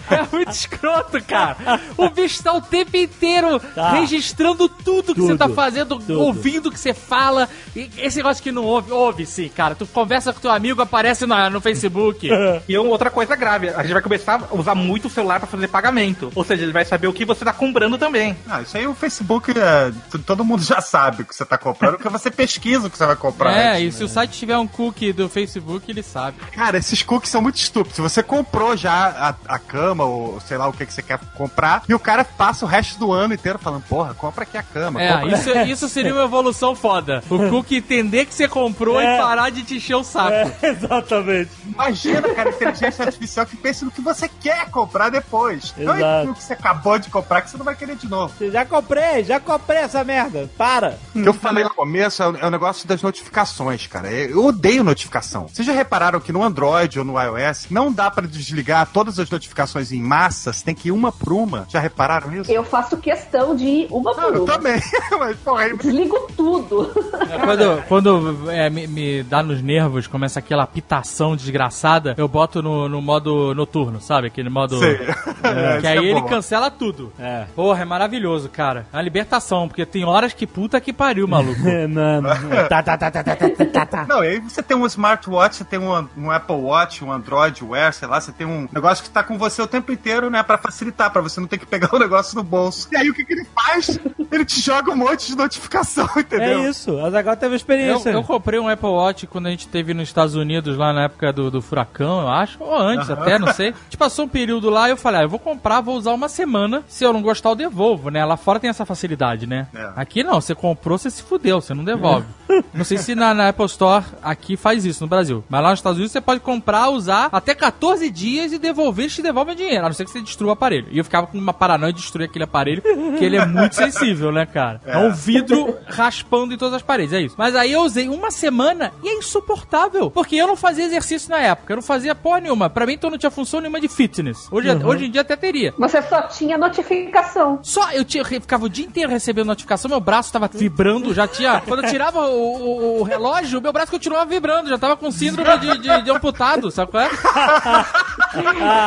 é muito escroto, cara. O bicho tá o tempo inteiro Tá. registrando tudo que Tudo. você tá fazendo, Tudo. ouvindo o que você fala. E esse negócio que não ouve, ouve sim, cara. Tu conversa com teu amigo, aparece na- no Facebook. E outra coisa grave, a gente vai começar a usar muito o celular pra fazer pagamento. Ou seja, ele vai saber o que você tá comprando também. Ah, isso aí o Facebook, é, todo mundo já sabe o que você tá comprando, porque você pesquisa o que você vai comprar. É, antes, e né? se o site tiver um cookie do Facebook, ele sabe. Cara, esses cookies são muito estúpidos. Se você comprou já a, a cama, ou sei lá o que, que você quer comprar, e o cara passa o resto do ano inteiro falando, porra, compra aqui a cama. É, compra... isso, isso seria uma evolução foda. O cookie entender que você comprou É. e parar de te encher o saco. É, exatamente. Imagina, cara, inteligência artificial que pense no que você quer comprar depois. Não é Exato. aquilo que você acabou de comprar que você não vai querer de novo. Já comprei, já comprei essa merda. Para. O que eu falei no começo é o, é o negócio das notificações, cara. Eu odeio notificação. Vocês já repararam que no Android ou no iOS não dá pra desligar todas as notificações em massa? Você tem que ir uma por uma. Já repararam isso? Eu faço questão de ir uma por eu uma. também. Mas, porra, Desligo tudo. É, Quando, quando é, me, me dá nos nervos, começa aquela pitação desgraçada, eu boto no, no modo noturno, sabe? Aquele modo. Sei. É, Isso que aí é ele cancela tudo. É. Porra, é maravilhoso, cara. É uma libertação, porque tem horas que puta que pariu, maluco. não, não. Tá, tá, tá, tá, tá, tá, tá, tá. Não, e aí você tem um smartwatch, você tem um, um Apple Watch, um Android Wear, sei lá, você tem um negócio que tá com você o tempo inteiro, né, Pra facilitar, pra você não ter que pegar o negócio no bolso. E aí o que, que ele faz? Ele te joga um monte de notificação, entendeu? É isso. A Zagal teve Eu, experiência. eu comprei um Apple Watch quando a gente teve nos Estados Unidos, lá na época do, do furacão, eu acho. Ou antes até, não sei. A gente passou um período lá e eu falei, ah, eu vou comprar, vou usar uma semana. Se eu não gostar, eu devolvo, né? Lá fora tem essa facilidade, né? É. Aqui não, você comprou, você se fudeu, você não devolve. Não sei se na, na Apple Store aqui faz isso no Brasil. Mas lá nos Estados Unidos você pode comprar, usar até 14 dias e devolver, eles te devolvem o dinheiro. A não ser que você destrua o aparelho. E eu ficava com uma paranoia de destruir aquele aparelho, que ele é muito sensível, né, cara? É, um vidro raspando em todas as paredes, é isso. Mas aí eu usei uma semana e é insuportável. Porque eu não fazia exercício na época, eu não fazia porra nenhuma. Pra mim, então não tinha função nenhuma de fitness. Hoje, hoje em dia até teria. Você só tinha notificação. Só eu, tinha, eu ficava o dia inteiro recebendo notificação, meu braço tava vibrando, já tinha. Quando eu tirava o, o- o relógio, meu braço continuava vibrando, já tava com síndrome de, de, de amputado, sabe qual é?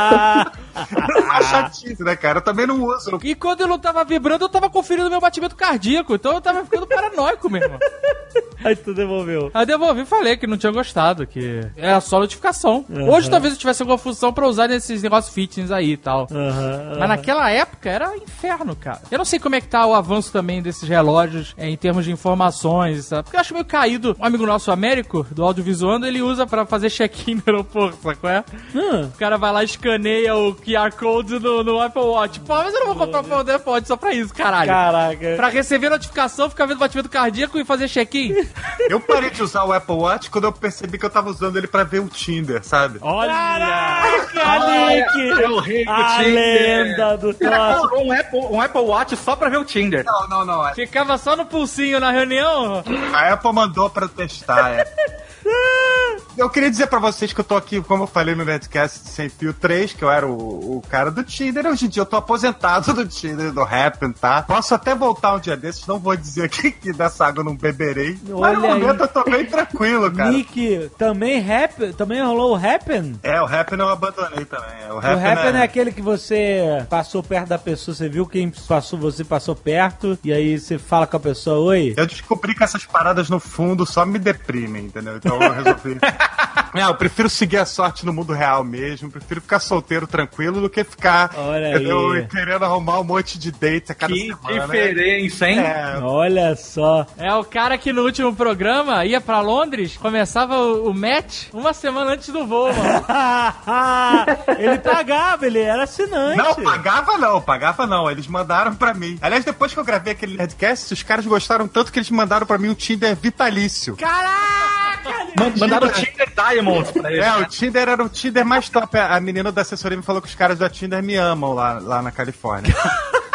Ah, Uma chatice, né, cara? Eu também não uso. E quando eu não tava vibrando, eu tava conferindo meu batimento cardíaco, então eu tava ficando paranoico mesmo. aí tu devolveu. Aí eu devolvi e falei que não tinha gostado, que era só notificação. Hoje talvez eu tivesse alguma função pra usar nesses negócios fitness aí e tal. Aham, Mas naquela época era inferno, cara. Eu não sei como é que tá o avanço também desses relógios é, em termos de informações, sabe? Porque eu acho meio caído. Um amigo nosso, Américo, do audiovisuando, ele usa pra fazer check-in no aeroporto, sabe qual é? O cara vai lá e escaneia o QR Code no, no Apple Watch. Pô, mas eu não vou comprar o Apple Watch só pra isso, caralho. Caraca. Pra receber notificação, ficar vendo batimento cardíaco e fazer check-in. Eu parei de usar o Apple Watch quando eu percebi que eu tava usando ele pra ver o Tinder, sabe? Olha! Caraca, Nick! É o rei do A Tinder. lenda do troço. comprou um Apple, um Apple Watch só pra ver o Tinder. Não, não, não. Ficava só no pulsinho na reunião. A Apple mandou pra testar, é. Eu queria dizer pra vocês que eu tô aqui, como eu falei no Nerdcast Sem Fio 3, que eu era o, o cara do Tinder. Hoje em dia eu tô aposentado do Tinder, do Happn, tá? Posso até voltar um dia desses, não vou dizer aqui que dessa água eu não beberei. mas Olha no momento aí. eu tô bem tranquilo, cara. Nick, também Happen, também rolou o Happen? É, o Happn eu abandonei também. O O Happn, Happen é... aquele que você passou perto da pessoa, você viu quem passou, você passou perto, e aí você fala com a pessoa, oi. Eu descobri que essas paradas no fundo só me deprimem, entendeu? Então eu resolvi. É, eu prefiro seguir a sorte no mundo real mesmo, prefiro ficar solteiro tranquilo do que ficar Olha entendeu? aí. querendo arrumar um monte de date a cada Que semana. diferença, hein? É, Olha só. É o cara que no último programa ia pra Londres, começava o, o match uma semana antes do voo, mano. ele pagava, ele era assinante. Não, pagava não, pagava não. Eles mandaram pra mim. Aliás, depois que eu gravei aquele Nerdcast, os caras gostaram tanto que eles mandaram pra mim um Tinder vitalício. Man- Mandaram o Tinder Diamonds pra ele. É, o Tinder era o Tinder mais top. A a menina da assessoria me falou que os caras da Tinder me amam lá, lá na Califórnia.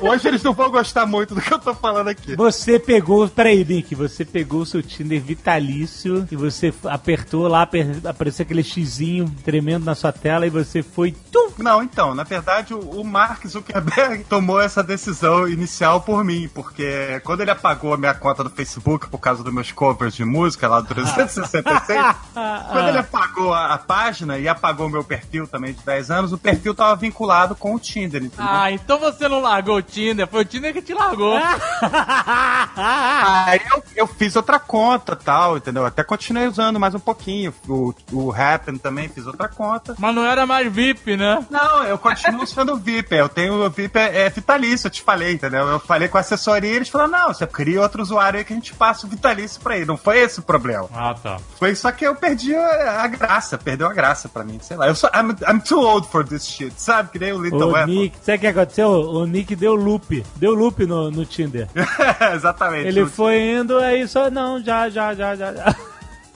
Hoje eles não vão gostar muito do que eu tô falando aqui. Você pegou, peraí, Nick, você pegou o seu Tinder vitalício e você apertou lá, apareceu aquele xizinho tremendo na sua tela e você foi. Tum! Não, então, na verdade, o, o Mark Zuckerberg tomou essa decisão inicial por mim, porque quando ele apagou a minha conta do Facebook por causa dos meus covers de música lá do 366, quando ele apagou a, a página e apagou o meu perfil também de 10 anos, o perfil tava vinculado com o Tinder, entendeu? Ah, então você não largou o Tinder, foi o Tinder que te largou. Aí eu, eu fiz outra conta tal, entendeu? Até continuei usando mais um pouquinho. O, o Happen também fiz outra conta. Mas não era mais VIP, né? Não, eu continuo sendo VIP. Eu tenho o VIP é, é vitalício, eu te falei, entendeu? Eu falei com a assessoria e eles falaram: não, você cria outro usuário aí que a gente passa o vitalício pra ele. Não foi esse o problema. Ah, tá. Foi só que eu perdi a, a graça, perdeu a graça pra mim, sei lá. Eu sou, I'm, I'm too old for this shit, sabe? Que nem o Little O Apple. Nick, sabe o que aconteceu? O Nick deu loop. Deu loop no, no Tinder. Exatamente. Ele foi indo, aí só, não, já, já, já, já. já.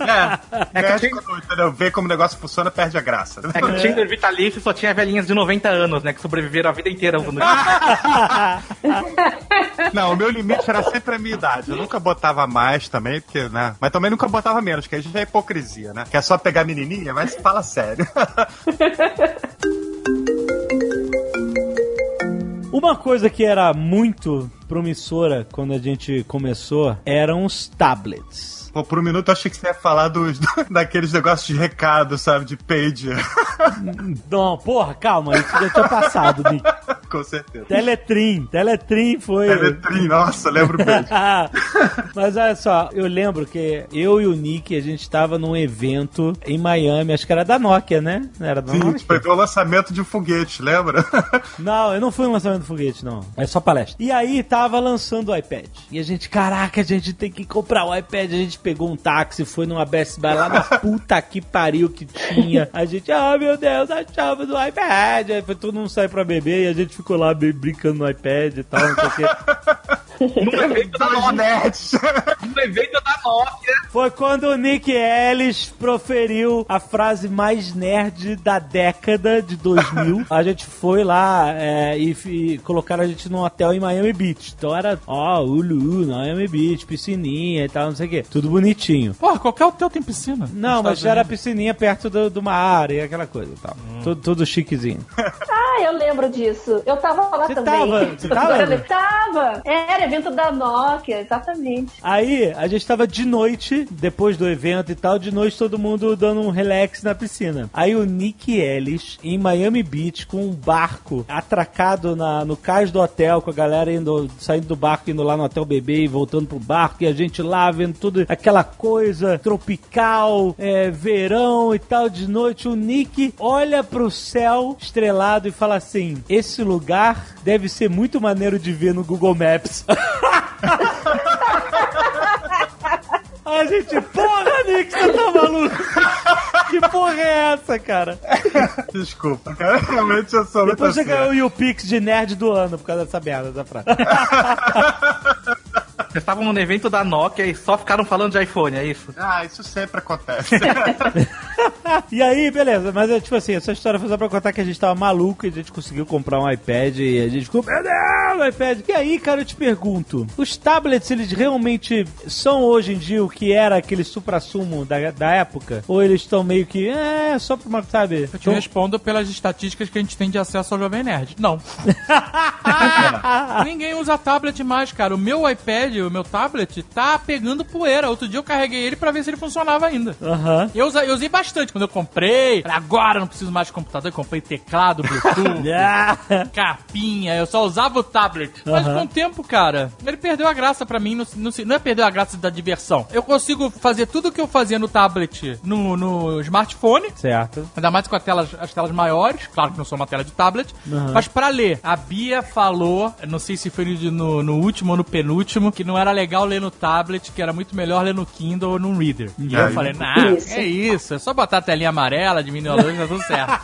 É, É que quando, entendeu? Vê como o negócio funciona, perde a graça. É que o Tinder vitalício só tinha velhinhas de 90 anos, né? Que sobreviveram a vida inteira usando Não, o meu limite era sempre a minha idade. Eu nunca botava mais também, porque, né? Mas também nunca botava menos, que aí já é hipocrisia, né? Que é só pegar menininha, mas fala sério. Uma coisa que era muito promissora quando a gente começou eram os tablets. Pô, por um minuto eu achei que você ia falar dos, daqueles negócios de recado, sabe? De page. Não, porra, calma, isso já tinha passado, Nick. Com certeza. Teletrim, Teletrim foi. Teletrim, nossa, lembro bem. Mas olha só, eu lembro que eu e o Nick, a gente tava num evento em Miami, acho que era da Nokia, né? Não era da Sim, Nokia? foi o lançamento de um foguete, lembra? Não, eu não fui no lançamento do foguete, não. É só palestra. E aí tava lançando o iPad. E a gente, caraca, a gente tem que comprar o iPad. A gente pegou um táxi, foi numa Best Buy lá na puta que pariu que tinha. A gente, ah, meu Deus, a chave do iPad. Aí foi todo mundo sair pra beber e a gente ficou lá brincando no iPad e tal, não sei o quê. Num evento da nerds. Num evento da Nokia. Foi quando o Nick Ellis proferiu a frase mais nerd da década de 2000. a gente foi lá é, e, e colocaram a gente num hotel em Miami Beach. Então era, ó, ulu, Miami Beach, piscininha e tal, não sei o quê. Tudo bonitinho. Porra, qualquer hotel tem piscina. Não, mas já era piscininha perto do, do mar e aquela coisa e tal. Tudo, tudo chiquezinho. Ah, eu lembro disso. Eu tava lá Você também. tava? Você tava, tava. Era evento da Nokia, exatamente. Aí, a gente tava de noite, depois do evento e tal, de noite todo mundo dando um relax na piscina. Aí o Nick Ellis, em Miami Beach, com um barco atracado na, no cais do hotel, com a galera indo, saindo do barco, indo lá no hotel beber e voltando pro barco, e a gente lá vendo tudo, aquela coisa tropical, é, verão e tal, de noite. O Nick olha pro céu estrelado e fala assim: esse lugar deve ser muito maneiro de ver no Google Maps. A gente, porra, Nick, você tá maluco? Que porra é essa, cara? Desculpa, cara. Realmente eu sou Depois você assim. ganhou o YouPix de nerd do ano por causa dessa merda da frase. Vocês estavam num evento da Nokia e só ficaram falando de iPhone, é isso? Ah, isso sempre acontece. E aí, beleza, mas é tipo assim, essa história foi só pra contar que a gente tava maluco e a gente conseguiu comprar um iPad e a gente ficou, meu Deus, iPad. E aí, cara, eu te pergunto, os tablets, eles realmente são hoje em dia o que era aquele supra-sumo da, da época? Ou eles estão meio que, é, só pra, uma, sabe? Eu te respondo pelas estatísticas que a gente tem de acesso ao Jovem Nerd. Não. Ninguém usa tablet mais, cara. O meu iPad, o meu tablet, tá pegando poeira. Outro dia eu carreguei ele pra ver se ele funcionava ainda. Aham. Eu usei, eu usei bastante quando eu comprei. Agora não preciso mais de computador. Eu comprei teclado, Bluetooth, capinha. Eu só usava o tablet. Mas Aham. com o tempo, cara, ele perdeu a graça pra mim. Não, não, é perder a graça da diversão. Eu consigo fazer tudo que eu fazia no tablet no, no smartphone. certo. Ainda mais com as telas, as telas maiores, claro que não sou uma tela de tablet, mas pra ler. A Bia falou, não sei se foi no, no último ou no penúltimo, que não era legal ler no tablet, que era muito melhor ler no Kindle ou no Reader. E eu Aí. falei, nah, Isso. é isso, é só botar a telinha amarela, diminuir a luz, tá tudo certo.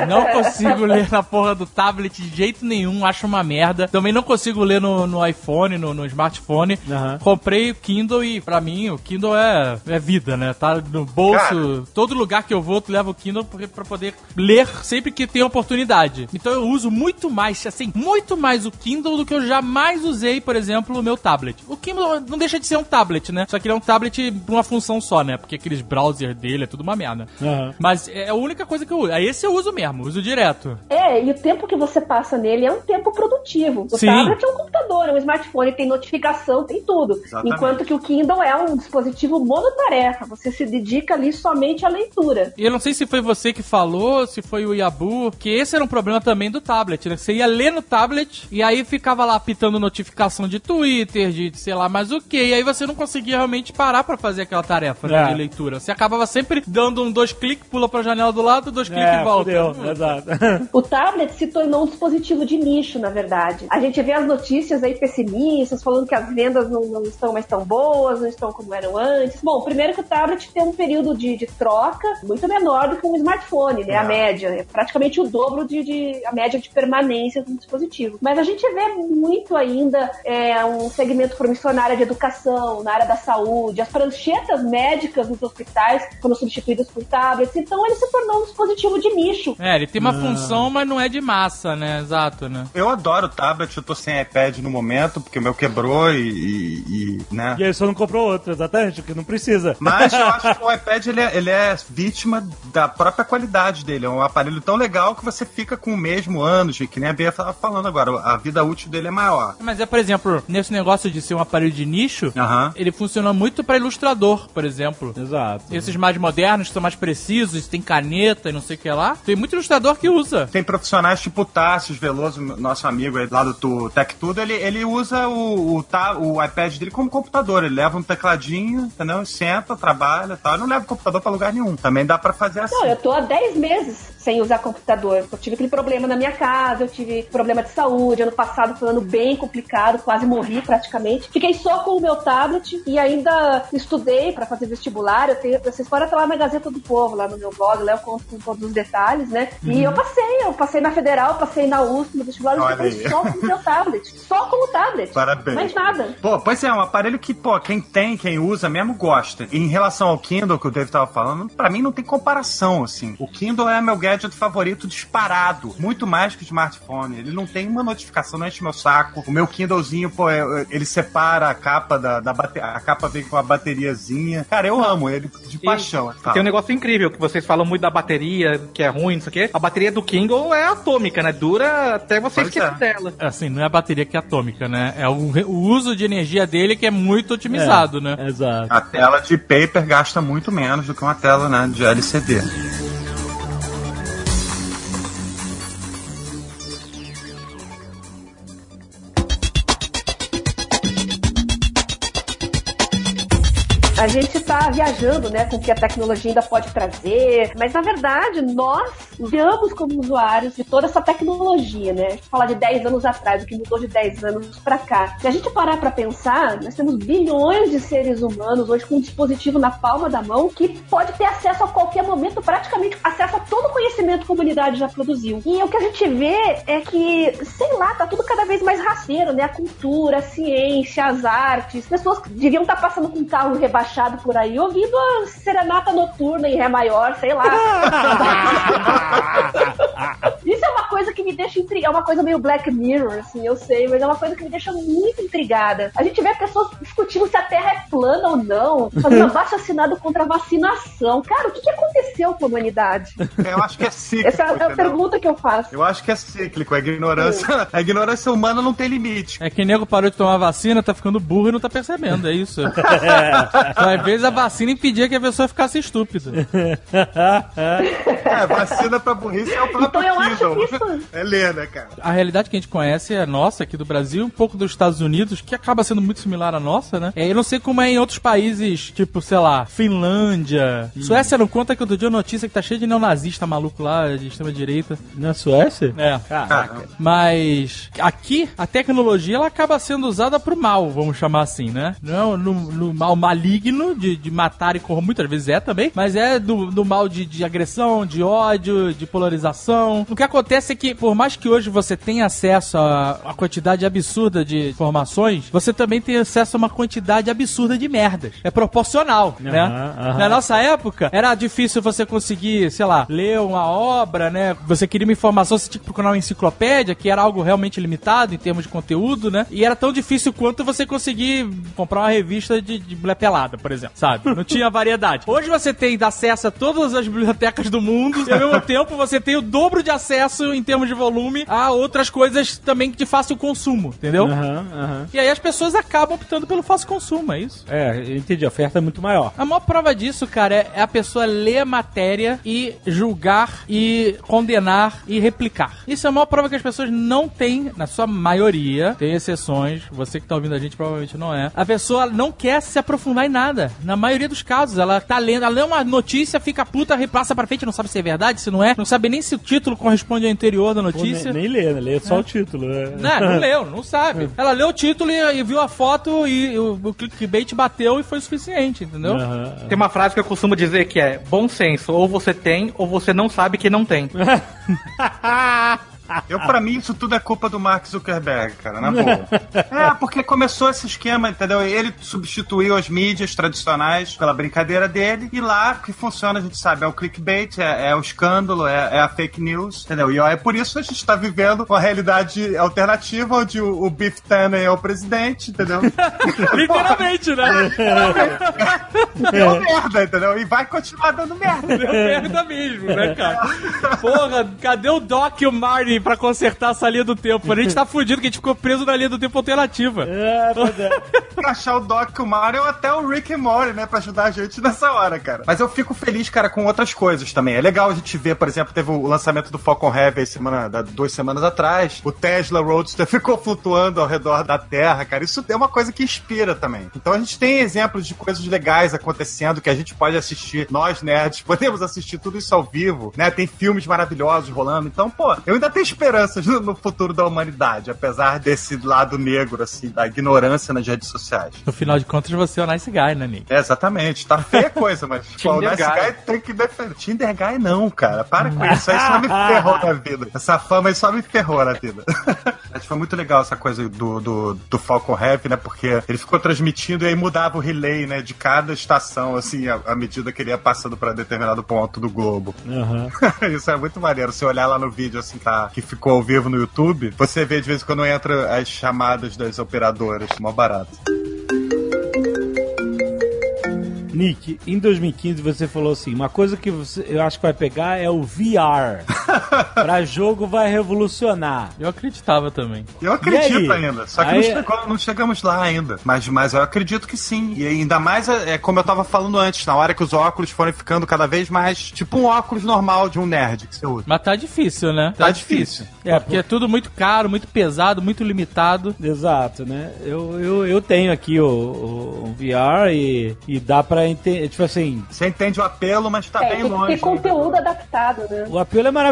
não consigo ler na porra do tablet de jeito nenhum, acho uma merda. Também não consigo ler no, no iPhone, no, no smartphone. Aham. Comprei o Kindle e, pra mim, o Kindle é, é vida, né? Tá no bolso, todo lugar que eu vou, tu leva o Kindle porque- pra poder ler sempre que tem oportunidade. Então eu uso muito mais, assim, muito mais o Kindle do que eu jamais usei, por exemplo, o meu tablet. O Kindle não deixa de ser um tablet, né? Só que ele é um tablet pra uma função só, né? Porque aqueles browser dele é tudo uma merda. Aham. Mas é a única coisa que eu uso. Aí esse eu uso mesmo, uso direto. É, e o tempo que você passa nele é um tempo produtivo. O Sim. tablet é um computador, é um smartphone, tem notificação, tem tudo. Exatamente. Enquanto que o Kindle é um dispositivo monotarefa. Você se dedica ali somente à leitura. E eu não sei se foi você que falou, se foi o Yabu, que esse era um problema também do tablet, né? Você ia ler no tablet e aí ficava lá pitando notificação de Twitter, de sei lá mais o que, e aí você não conseguia realmente parar pra fazer aquela tarefa né, É. de leitura. Você acabava sempre dando um dois cliques, pula pra janela do lado, dois cliques É, e volta. fudeu, exato. O tablet se tornou um dispositivo de nicho, na verdade. A gente vê as notícias aí pessimistas, falando que as vendas não, não estão mais tão boas, não estão como eram antes. Bom, primeiro que o tablet tem um período de, de troca muito menor do que um smartphone, né? A É. média. É praticamente o dobro de, de- a média de permanência do dispositivo. Mas a gente vê muito ainda é, um segmento promissor na área de educação, na área da saúde. As pranchetas médicas nos hospitais foram substituídas por tablets. Então ele se tornou um dispositivo de nicho. É, ele tem uma função, mas não é de massa, né? Exato, né? Eu adoro o tablet, eu tô sem iPad no momento, porque o meu quebrou e, e- e, né? E aí só não comprou outro, exatamente, porque não precisa. Mas eu acho que o iPad ele é, ele é vítima da própria qualidade dele. É um aparelho tão legal que você fica com o mesmo anos, que nem a Bia tava falando agora. A vida útil dele é maior. Mas é, por exemplo, nesse negócio de ser um aparelho de nicho, ele funciona muito pra ilustrador, por exemplo. Exato. Esses mais modernos, que são mais precisos, tem caneta e não sei o que lá. Tem muito ilustrador que usa. Tem profissionais tipo o Tarsis Veloso, nosso amigo aí lá do tu- Tech Tudo, ele, ele usa o, o, ta- o iPad dele como computador. Ele leva um tecladinho, entendeu? Senta, trabalha e tal. Ele não leva o computador pra lugar nenhum. Também dá pra fazer assim. Não, eu tô há 10 meses sem usar computador. Eu tive aquele problema na minha casa, eu tive problema de saúde. Ano passado foi um ano bem complicado, quase morri praticamente. Fiquei só com o meu tablet e ainda estudei pra fazer vestibular. Eu tenho, essa história tá lá na Gazeta do Povo, lá no meu blog, lá eu conto com todos os detalhes, né? E eu passei, eu passei na Federal, passei na USP, no vestibular, eu fiquei só com o meu tablet. Só com o tablet. Parabéns. Mais nada. Pô, pois é, um aparelho que, pô, quem tem, quem usa mesmo gosta. E em relação ao Kindle que o Dave tava falando, pra mim não tem comparação, assim. O Kindle é meu gadget favorito disparado. Muito mais que o smartphone. Ele não tem uma notificação, não enche meu saco. O meu Kindlezinho, pô, é- ele separa a capa da, da bate- A capa vem com a bateriazinha. Cara, eu amo ele de paixão. Fala. Tem um negócio incrível, que vocês falam muito da bateria, que é ruim, não sei o quê. A bateria do Kindle é atômica, né? Dura até você Pois esquecer é. dela. Assim, não é a bateria que é atômica, né? É o, o uso de energia dele que é muito otimizado, né? Exato. A tela de paper gasta muito menos do que uma tela né, de LCD. A gente está viajando, né, com o que a tecnologia ainda pode trazer, mas na verdade nós olhamos como usuários de toda essa tecnologia, né? A gente fala de 10 anos atrás, o que mudou de 10 anos para cá. Se a gente parar para pensar, nós temos bilhões de seres humanos hoje com um dispositivo na palma da mão que pode ter acesso a qualquer momento, praticamente acesso a todo o conhecimento que a humanidade já produziu. E o que a gente vê é que, sei lá, tá tudo cada vez mais rasteiro, né? A cultura, a ciência, as artes. Pessoas que deviam estar passando com um carro rebaixado por aí, ouvindo a serenata noturna em Ré maior, sei lá. Isso é uma coisa que me deixa intrigada. É uma coisa meio Black Mirror, assim, eu sei, mas é uma coisa que me deixa muito intrigada. A gente vê pessoas discutindo se a Terra é plana ou não, fazendo abaixo assinado contra a vacinação. Cara, o que, que aconteceu com a humanidade? É, Eu acho que é cíclico. Essa é a pergunta que eu faço. Eu acho que é cíclico. A ignorância, a ignorância humana não tem limite. É que nego parou de tomar vacina, tá ficando burro e não tá percebendo, é isso. Às vezes a vacina impedia que a pessoa ficasse estúpida. É, vacina pra burrice é o próprio Então eu acho que isso- É ler, né, cara? A realidade que a gente conhece é a nossa aqui do Brasil, um pouco dos Estados Unidos, que acaba sendo muito similar à nossa, né? É, eu não sei como é em outros países, tipo, sei lá, Finlândia. Suécia não conta que outro dia a notícia que tá cheio de neonazista maluco lá, de extrema direita. Na Suécia? É. Caraca. Mas aqui a tecnologia ela acaba sendo usada pro mal, vamos chamar assim, né? Não no, no mal maligno de, de matar e corromper, muitas vezes é também, mas é do, do mal de, de agressão, de ódio, de polarização. O que acontece é que, por mais que hoje você tenha acesso a, a quantidade absurda de informações, você também tem acesso a uma quantidade absurda de merdas. É proporcional, né? aham. Na nossa época, era difícil você conseguir, sei lá, ler uma obra, né? Você queria uma informação, você tinha que procurar uma enciclopédia, que era algo realmente limitado em termos de conteúdo, né? E era tão difícil quanto você conseguir comprar uma revista de, de pelada, por exemplo, sabe? Não tinha variedade. Hoje você tem acesso a todas as bibliotecas do mundo e ao mesmo tempo você tem o dobro de acesso em termos de volume a outras coisas também de fácil consumo, entendeu? Aham, aham. E aí as pessoas acabam optando pelo fácil consumo, é isso. É, eu entendi. A oferta é muito maior. A maior prova disso, cara, é é a pessoa ler a matéria e julgar e condenar e replicar. Isso é a maior prova que as pessoas não têm, na sua maioria, tem exceções, você que tá ouvindo a gente provavelmente não é. A pessoa não quer se aprofundar em nada. Na maioria dos casos, ela tá lendo, ela lê uma notícia, fica puta, repassa pra frente, não sabe se é verdade, se não é, não sabe nem se o título corresponde ao interior da Pô, notícia. nem, nem lê, né? Lê só o título. né? Não, não leu, não sabe. Ela leu o título e, e viu a foto e, o, o clickbait bateu e foi o suficiente, entendeu? Aham. Tem uma frase que eu costumo dizer que é bom senso, ou você tem, ou você não sabe que não tem. Eu, pra mim, isso tudo é culpa do Mark Zuckerberg, cara, na boa. É, porque começou esse esquema, entendeu? Ele substituiu as mídias tradicionais pela brincadeira dele, e lá o que funciona, a gente sabe, é o clickbait, é, é o escândalo, é, é a fake news, entendeu? E ó, é por isso que a gente tá vivendo uma realidade alternativa, onde o, o Biff Tannen é o presidente, entendeu? Literalmente, né? Deu merda, entendeu? E vai continuar dando merda. Deu merda mesmo, né, cara? Porra, cadê o Doc e o Marty pra consertar essa linha do tempo? A gente tá fudido que a gente ficou preso na linha do tempo alternativa. É, pois é. achar o Doc, o Mario ou até o Rick e Morty, né? Pra ajudar a gente nessa hora, cara. Mas eu fico feliz, cara, com outras coisas também. É legal a gente ver, por exemplo, teve o lançamento do Falcon Heavy aí semana, da, duas semanas atrás. O Tesla Roadster ficou flutuando ao redor da Terra, cara. Isso é uma coisa que inspira também. Então a gente tem exemplos de coisas legais acontecendo que a gente pode assistir. Nós, nerds, podemos assistir tudo isso ao vivo, né? Tem filmes maravilhosos rolando. Então, pô, eu ainda tenho esperanças no, no futuro da humanidade, apesar desse lado negro, assim, da ignorância nas redes sociais. No final de contas, você é o nice guy, né, Nick? É, exatamente. Tá feia a coisa, mas pô, o Nice Guy. Guy tem que defender. Tinder Guy não, cara. Para com isso. Aí só me ferrou na vida. Essa fama aí só me ferrou na vida. Acho que foi muito legal essa coisa do, do, do Falcon Heavy, né? Porque ele ficou transmitindo e aí mudava o relay, né? De cada estação, assim, à, medida que ele ia passando pra determinado ponto do globo. Aham. Isso é muito maneiro. Se olhar lá no vídeo, assim, tá, que ficou ao vivo no YouTube, você vê de vez em quando entra as chamadas das operadoras. Mó barato. Nick, em 2015 você falou assim: uma coisa que você- eu acho que vai pegar é o VR. pra jogo vai revolucionar. Eu acreditava também. Eu acredito ainda, só que Aí- não, chegou- não chegamos lá ainda. Mas, mas eu acredito que sim. E ainda mais, é, é como eu tava falando antes, na hora que os óculos forem ficando cada vez mais tipo um óculos normal de um nerd que você usa. Mas tá difícil, né? Tá difícil. É, porque é tudo muito caro, muito pesado, muito limitado. Exato, né? Eu, eu, eu tenho aqui o, o, o VR e, e dá pra ente- tipo assim, Você entende o apelo, mas tá É, bem tem que longe. ter conteúdo adaptado, né? o apelo é maravilhoso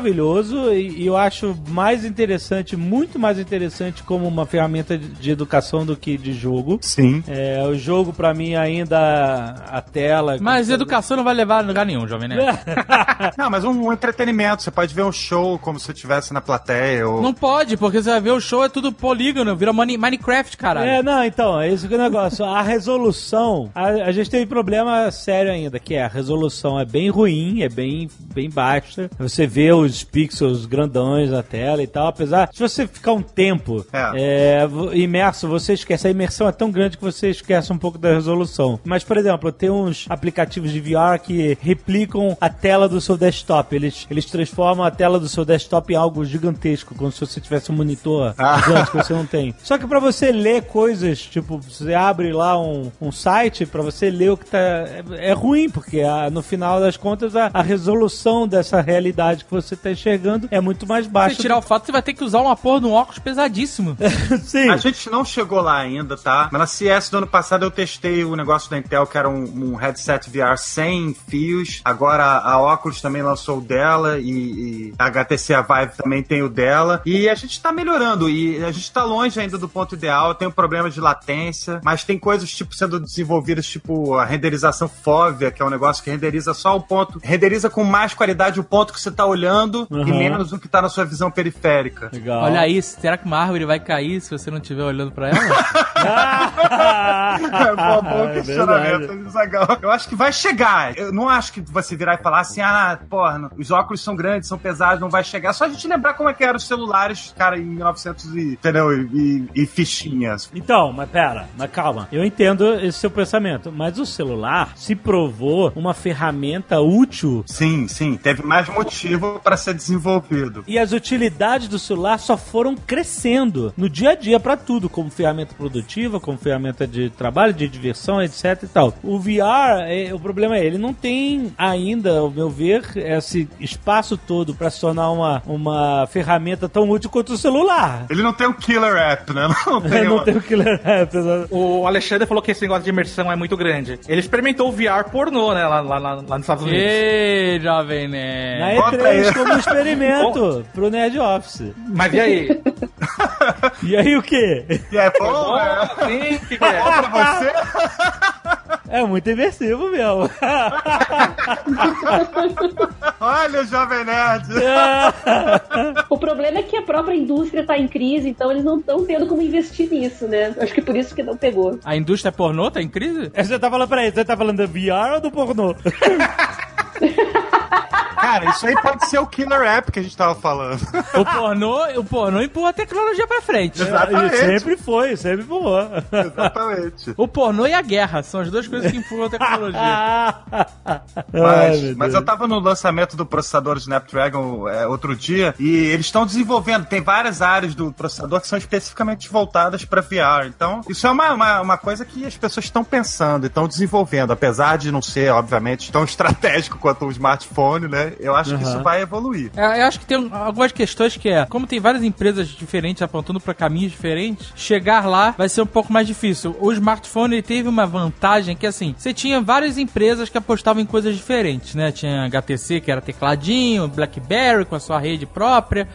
e, e eu acho mais interessante, muito mais interessante como uma ferramenta de, de educação do que de jogo. Sim. É, o jogo pra mim ainda a tela. Mas educação não vai levar a lugar nenhum, jovem, né? Não, mas um, um entretenimento. Você pode ver um show como se estivesse na plateia. Ou... Não pode, porque você vai ver o show, é tudo polígono, vira Mine- Minecraft, caralho. É, não, então, é isso que é o negócio. A resolução, a, a gente tem um problema sério ainda, que é a resolução é bem ruim, é bem, bem baixa. Você vê os pixels grandões na tela e tal, apesar, se você ficar um tempo É. é, imerso, você esquece. A imersão é tão grande que você esquece um pouco da resolução. Mas, por exemplo, tem uns aplicativos de VR que replicam a tela do seu desktop. Eles, eles transformam a tela do seu desktop em algo gigantesco, como se você tivesse um monitor Ah. gigante que você não tem. Só que pra você ler coisas, tipo, você abre lá um, um site, pra você ler o que tá. É, é ruim, porque a- no final das contas a, a resolução dessa realidade que você tá enxergando é muito mais Se baixa. você tirar o fato, você vai ter que usar uma porra de um óculos pesadíssimo. Sim. A gente não chegou lá ainda, tá? Mas na CS do ano passado eu testei o negócio da Intel, que era um, um headset VR sem fios. Agora a Oculus também lançou o dela e, e a HTC a Vive também tem o dela. E a gente tá melhorando e a gente tá longe ainda do ponto ideal. Tem um problema de latência, mas tem coisas tipo sendo desenvolvidas, tipo a renderização fóvea, que é um negócio que renderiza só o ponto, renderiza com mais qualidade o ponto que você tá olhando e Uhum. menos o que tá na sua visão periférica. Legal. Olha aí, será que uma árvore vai cair se você não estiver olhando pra ela? É bom, bom É questionamento. Zagal. Eu acho que vai chegar. Eu não acho que você virar e falar assim, ah, porra, os óculos são grandes, são pesados, não vai chegar. Só a gente lembrar como é que eram os celulares, cara, em 1900 e, entendeu? E, e, e fichinhas. Então, mas pera, mas calma. Eu entendo esse seu pensamento, mas o celular se provou uma ferramenta útil Sim, sim, teve mais motivo para ser desenvolvido. e as utilidades do celular só foram crescendo no dia a dia pra tudo, como ferramenta produtiva, como ferramenta de trabalho, de diversão, etc e tal. O VR, é, o problema é, ele não tem ainda, ao meu ver, esse espaço todo pra se tornar uma, uma ferramenta tão útil quanto o celular. Ele não tem um killer app, né? Não tem, não uma- tem o killer app. O Alexandre falou que esse negócio de imersão é muito grande. Ele experimentou o VR pornô, né, lá, lá, lá, lá nos Estados Unidos. Ei, jovem né? Na Conta E3 como experimento pro Nerd Office. Mas e aí? E aí o quê? E é bom? Sim, que, é? Bom pra você? É muito imersivo mesmo. Olha o Jovem Nerd. O problema é que a própria indústria tá em crise, então eles não estão tendo como investir nisso, né? Acho que por isso que não pegou. A indústria pornô tá em crise? Você tá falando, peraí, você tá falando do VR ou do pornô? Cara, isso aí pode ser o killer app que a gente tava falando. O pornô, o pornô empurra a tecnologia pra frente. Exatamente. E sempre foi, sempre foi. Exatamente. O pornô e a guerra são as duas coisas que empurram a tecnologia. Mas, mas eu tava no lançamento do processador Snapdragon é, outro dia e eles estão desenvolvendo. Tem várias áreas do processador que são especificamente voltadas para VR. Então, isso é uma, uma, uma coisa que as pessoas estão pensando e estão desenvolvendo. Apesar de não ser, obviamente, tão estratégico quanto o smartphone, né? Eu acho que isso vai evoluir. É, Eu acho que tem algumas questões que é, como tem várias empresas diferentes apontando para caminhos diferentes, chegar lá vai ser um pouco mais difícil. O smartphone ele teve uma vantagem que assim, você tinha várias empresas que apostavam em coisas diferentes, né? Tinha HTC que era tecladinho, BlackBerry com a sua rede própria.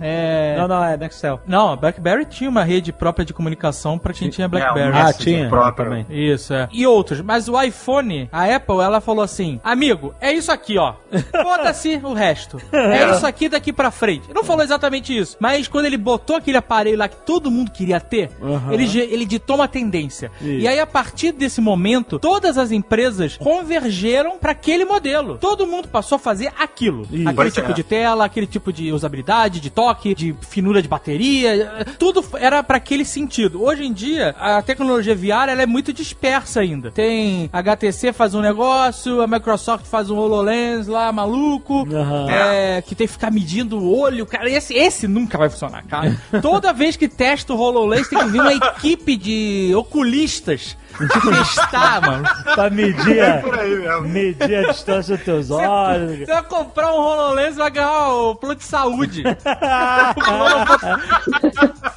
É... Não, não, é Nextel. Não, a BlackBerry tinha uma rede própria de comunicação para quem tinha BlackBerry. um Ah, tinha. próprio. Também. Isso, é. E outros. Mas o iPhone, a Apple, ela falou assim: Amigo, é isso aqui, ó. Foda-se o resto. É isso aqui daqui pra frente. Não falou exatamente isso. Mas quando ele botou aquele aparelho lá que todo mundo queria ter, Uhum. ele, ele ditou uma tendência. Isso. E aí, a partir desse momento, todas as empresas convergeram pra aquele modelo. Todo mundo passou a fazer aquilo. Isso. Aquele tipo é. de tela, aquele tipo de usabilidade, de toque, de finura de bateria, tudo era pra aquele sentido. Hoje em dia, a tecnologia VR ela é muito dispersa ainda. Tem HTC faz um negócio, a Microsoft faz um HoloLens lá, maluco, Aham. é, que tem que ficar medindo o olho, cara. Esse, esse nunca vai funcionar, cara. Toda vez que testa o HoloLens tem que vir uma equipe de oculistas testar, mano. Pra medir, a- Por aí mesmo. medir a distância dos teus olhos. Você vai comprar um HoloLens e vai ganhar o plano de saúde.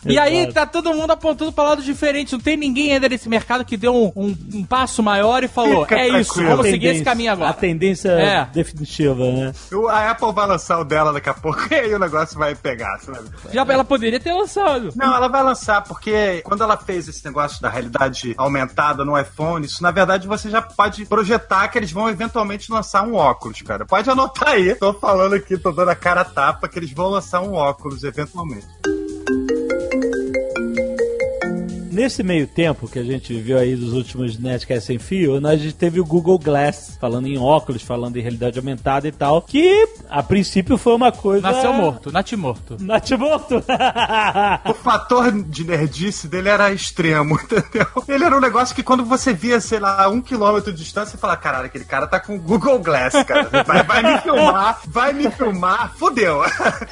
E aí tá todo mundo apontando pra lados diferentes. Não tem ninguém ainda nesse mercado que deu um, um- um passo maior e falou: Fica é isso, vamos seguir esse caminho A agora. tendência É. definitiva, né? O- A Apple vai lançar o dela daqui a pouco e aí o negócio vai pegar, sabe? Já ela poderia ter lançado. Não, ela vai lançar, porque quando ela fez esse negócio da realidade aumentada no iPhone, isso na verdade você já pode projetar que eles vão eventualmente lançar um óculos, cara. Pode anotar aí. Tô falando aqui, tô dando a cara a tapa que eles vão lançar um óculos eventualmente. Nesse meio tempo que a gente viu aí dos últimos Nerdcast sem fio, nós teve o Google Glass, falando em óculos, falando em realidade aumentada e tal, que a princípio foi uma coisa... Nasceu morto, natimorto. Natimorto. O fator de nerdice dele era extremo, entendeu? Ele era um negócio que quando você via, sei lá, um quilômetro de distância, você fala, caralho, aquele cara tá com o Google Glass, cara. Vai, vai me filmar, vai me filmar, fudeu.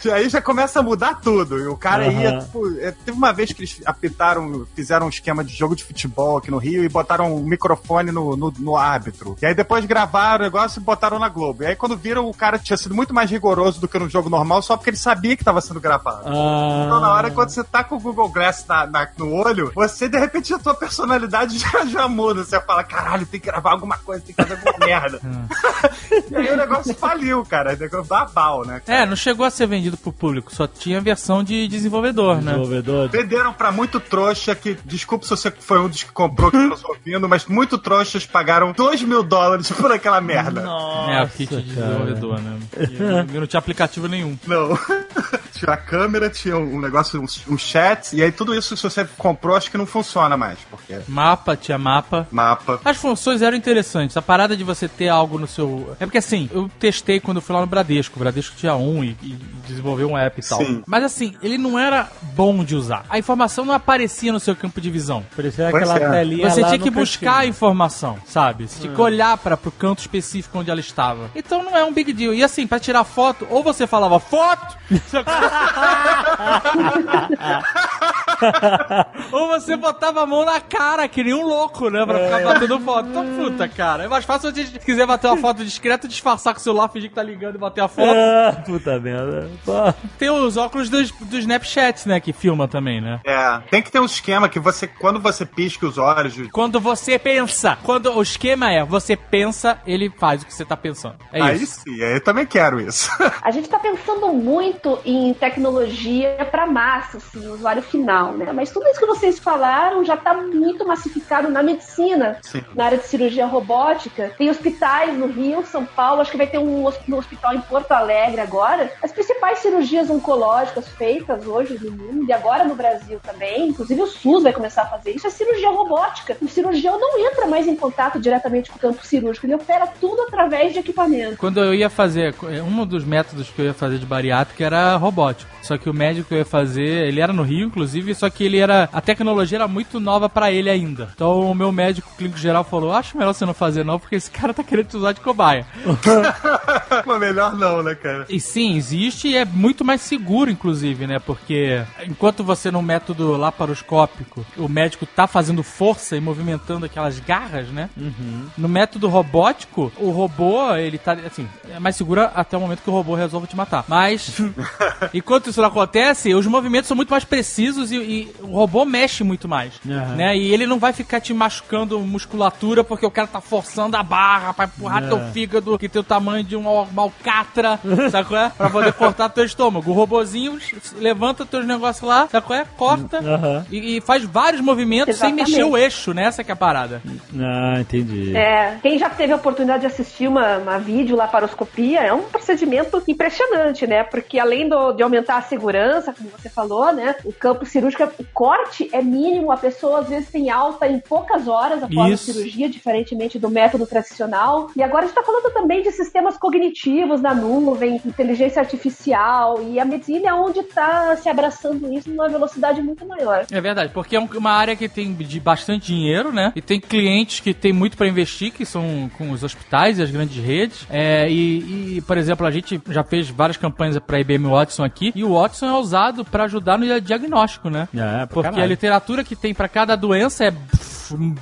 E aí já começa a mudar tudo. E o cara Aham. ia, tipo, é, teve uma vez que eles apitaram, fizeram um esquema de jogo de futebol aqui no Rio e botaram um microfone no, no, no árbitro. E aí depois gravaram o negócio e botaram na Globo. E aí quando viram, o cara tinha sido muito mais rigoroso do que no jogo normal, só porque ele sabia que tava sendo gravado. Ah, Então, na hora quando você tá com o Google Glass na- na- no olho, você, de repente, a tua personalidade já, já muda. Você fala, caralho, tem que gravar alguma coisa, tem que fazer alguma merda. e aí o negócio faliu, cara. O negócio dá bal, né? É, não chegou a ser vendido pro público, só tinha versão de desenvolvedor, né? desenvolvedor. Venderam pra muito trouxa que, desculpa se você foi um dos que comprou que tá nos ouvindo, mas muito trouxas pagaram 2 mil dólares por aquela merda. é, o kit de desenvolvedor, né? E não tinha aplicativo nenhum. Não. tinha a câmera, tinha um negócio, um, um chat, e aí tudo isso, se você comprou, acho que não funciona mais, porque Mapa, tinha mapa. mapa. As funções eram interessantes. A parada de você ter algo no seu. É porque assim, eu testei quando eu fui lá no Bradesco. O Bradesco tinha um e, e desenvolveu um app e tal. Sim. Mas assim, ele não era bom de usar. A informação não aparecia no seu campo de visão. Parecia Pois aquela é. telinha Você lá tinha que buscar a cantinho. informação, sabe? Você tinha que olhar para pro canto específico onde ela estava. Então não é um big deal. E assim, pra tirar foto, ou você falava foto, ou você botava a mão na cara, que nem um louco, né? Pra ficar batendo foto. Então, puta, cara. É mais fácil você, se quiser bater uma foto discreta, disfarçar com o celular, fingir que tá ligando e bater a foto. Ah, puta merda. Pô. Tem os óculos dos, do Snapchat, né? Que filma também, né? É, tem que ter um esquema que você, quando você pisca os olhos, Quando você pensa. Quando o esquema é, você pensa, ele faz o que você tá pensando. É aí isso. sim, aí eu também quero isso. A gente está pensando muito em tecnologia para massa, assim, usuário final, né? Mas tudo isso que vocês falaram já está muito massificado na medicina, Sim. na área de cirurgia robótica. Tem hospitais no Rio, São Paulo, acho que vai ter um hospital em Porto Alegre agora. As principais cirurgias oncológicas feitas hoje no mundo e agora no Brasil também, inclusive o SUS vai começar a fazer isso, é cirurgia robótica. O cirurgião não entra mais em contato diretamente com o campo cirúrgico, ele opera tudo através de equipamento. Quando eu ia fazer, um dos métodos que eu ia fazer de bariátrica era robótico. Só que o médico ia fazer, ele era no Rio, inclusive, só que ele era. A tecnologia era muito nova pra ele ainda. Então o meu médico clínico geral falou: acho melhor você não fazer, não, porque esse cara tá querendo te usar de cobaia. Mas melhor não, né, cara? E sim, existe e é muito mais seguro, inclusive, né? Porque enquanto você no método laparoscópico, o médico tá fazendo força e movimentando aquelas garras, né? No método robótico, o robô, ele tá, assim, é mais seguro até o momento que o robô resolve te matar. Mas, enquanto isso não acontece, os movimentos são muito mais precisos e, e o robô mexe muito mais, Aham. né? E ele não vai ficar te machucando musculatura porque o cara tá forçando a barra pra empurrar É. teu fígado que tem o tamanho de uma, uma alcatra, sabe qual é? Pra poder cortar teu estômago. O robozinho levanta teus negócios lá, sabe qual é? Corta Aham. e, e faz vários movimentos Exatamente. sem mexer o eixo, né? Essa que é a parada. Ah, entendi. É, quem já teve a oportunidade de assistir uma, uma vídeo laparoscopia, é um procedimento impressionante, né? Porque além do- de aumentar a segurança, como você falou, né? O campo cirúrgico, o corte é mínimo, a pessoa às vezes tem alta em poucas horas após Isso. a cirurgia, diferentemente do método tradicional. E agora a gente está falando também de sistemas cognitivos na nuvem, inteligência artificial, e a medicina é onde está se abraçando isso numa velocidade muito maior. É verdade, porque é um- uma área que tem de bastante dinheiro, né? E tem clientes que tem muito pra investir, que são com os hospitais e as grandes redes. É, e, e, por exemplo, a gente já fez várias campanhas pra IBM Watson aqui, e o Watson é usado pra ajudar no diagnóstico, né? É, pra Porque caralho. a literatura que tem pra cada doença é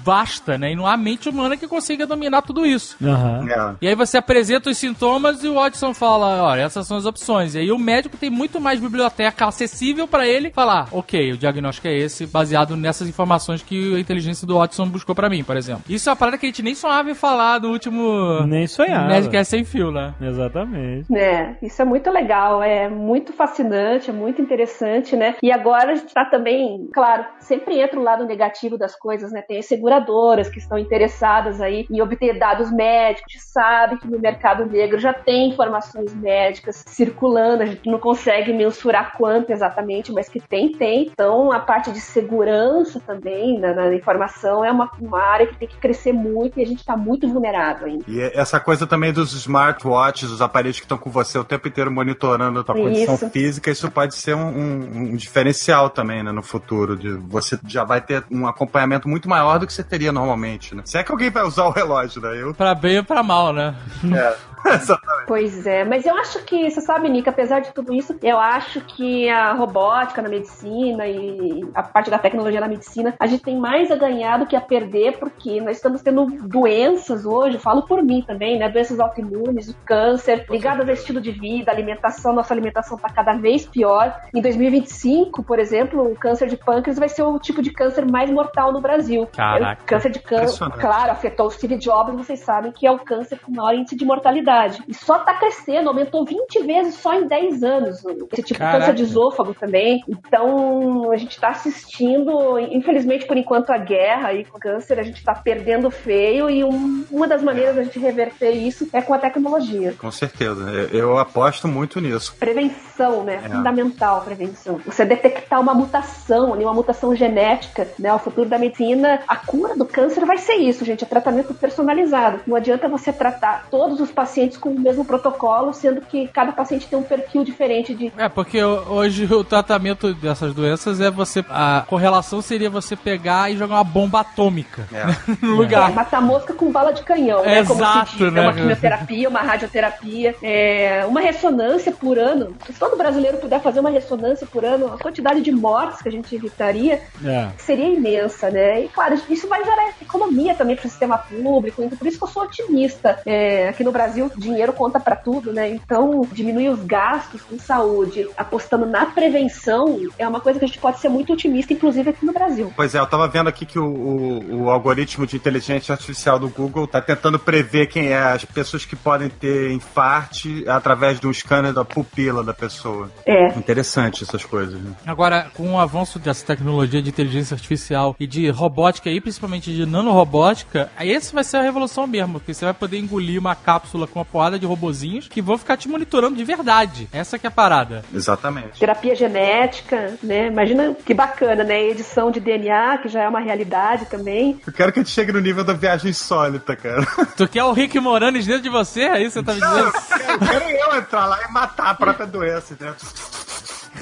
vasta, né? E não há mente humana que consiga dominar tudo isso. Aham. É. E aí você apresenta os sintomas e o Watson fala, olha, essas são as opções. E aí o médico tem muito mais biblioteca acessível pra ele falar, ok, o diagnóstico é esse, baseado nessas informações que a inteligência do Watson buscou pra mim, por exemplo. Isso é uma parada que a gente nem sonhava em falar no último Nem sonhava. Nerdcast Sem Fio, né? Exatamente. É, isso é muito legal, é muito fascinante, é muito interessante, né? E agora a gente tá também, claro, sempre entra o lado negativo das coisas, né? Tem as seguradoras que estão interessadas aí em obter dados médicos, a gente sabe que no mercado negro já tem informações médicas circulando, a gente não consegue mensurar quanto exatamente, mas que tem, tem. Então a parte de segurança também na, na informação é uma, uma área que tem que crescer muito e a gente tá muito vulnerável ainda. E essa coisa também dos smartwatches, os aparelhos que estão com você o tempo inteiro monitorando a tua condição Isso. Física, isso pode ser um, um- um diferencial também, né, no futuro. De você já vai ter um acompanhamento muito maior do que você teria normalmente, né? Se é que alguém vai usar o relógio, né? Eu. Pra bem ou pra mal, né? É, exatamente. Pois é, mas eu acho que, você sabe, Nica, apesar de tudo isso, eu acho que a robótica na medicina e a parte da tecnologia na medicina, a gente tem mais a ganhar do que a perder, porque nós estamos tendo doenças hoje, falo por mim também, né? Doenças autoimunes, o câncer, ligadas ao estilo de vida, alimentação, nossa alimentação está cada vez pior. Em 2025, por exemplo, o câncer de pâncreas vai ser o tipo de câncer mais mortal no Brasil. Caraca. O câncer de câncer, claro, afetou o Steve Jobs, vocês sabem que é o câncer com maior índice de mortalidade. E só tá crescendo, aumentou 20 vezes só em 10 anos. Esse tipo de Caraca. câncer de esôfago também. Então, a gente tá assistindo, infelizmente, por enquanto, a guerra aí com o câncer, a gente tá perdendo feio e um- uma das maneiras da gente reverter isso é com a tecnologia. Com certeza. Eu, aposto muito nisso. Prevenção, né? É. Fundamental a prevenção. Você detectar uma mutação, uma mutação genética, né? O futuro da medicina, a cura do câncer vai ser isso, gente. É tratamento personalizado. Não adianta você tratar todos os pacientes com o mesmo protocolo, sendo que cada paciente tem um perfil diferente de. É, porque ho- hoje o tratamento dessas doenças é você. A correlação seria você pegar e jogar uma bomba atômica É. no É, lugar. matar mosca com bala de canhão, né? Como Exato, se diz. né? É uma quimioterapia, uma radioterapia, é, uma ressonância por ano. Se todo brasileiro puder fazer uma ressonância por ano, a quantidade de mortes que a gente evitaria É. seria imensa, né? E claro, isso vai gerar economia também para o sistema público, então por isso que eu sou otimista. É, aqui no Brasil, dinheiro conta para tudo, né? Então, diminuir os gastos com saúde, apostando na prevenção, é uma coisa que a gente pode ser muito otimista, inclusive aqui no Brasil. Pois é, eu tava vendo aqui que o, o- o algoritmo de inteligência artificial do Google tá tentando prever quem é as pessoas que podem ter infarte através de um scanner da pupila da pessoa. É. Interessante essas coisas, né? Agora, com o avanço dessa tecnologia de inteligência artificial e de robótica e principalmente de nanorobótica, esse vai ser a revolução mesmo, porque você vai poder engolir uma cápsula com uma porrada de robozinhos que vão ficar te monitorando de verdade. Essa que é a parada. Exatamente. Terapia genética, né? Imagina que bacana, né? Edição de DNA, que já é uma realidade também. Eu quero que a gente chegue no nível da viagem insólita, cara. Tu quer o Rick Moranes dentro de você? É isso que você tá me Não, dizendo? eu quero, eu quero eu entrar lá e matar a própria doença, entendeu?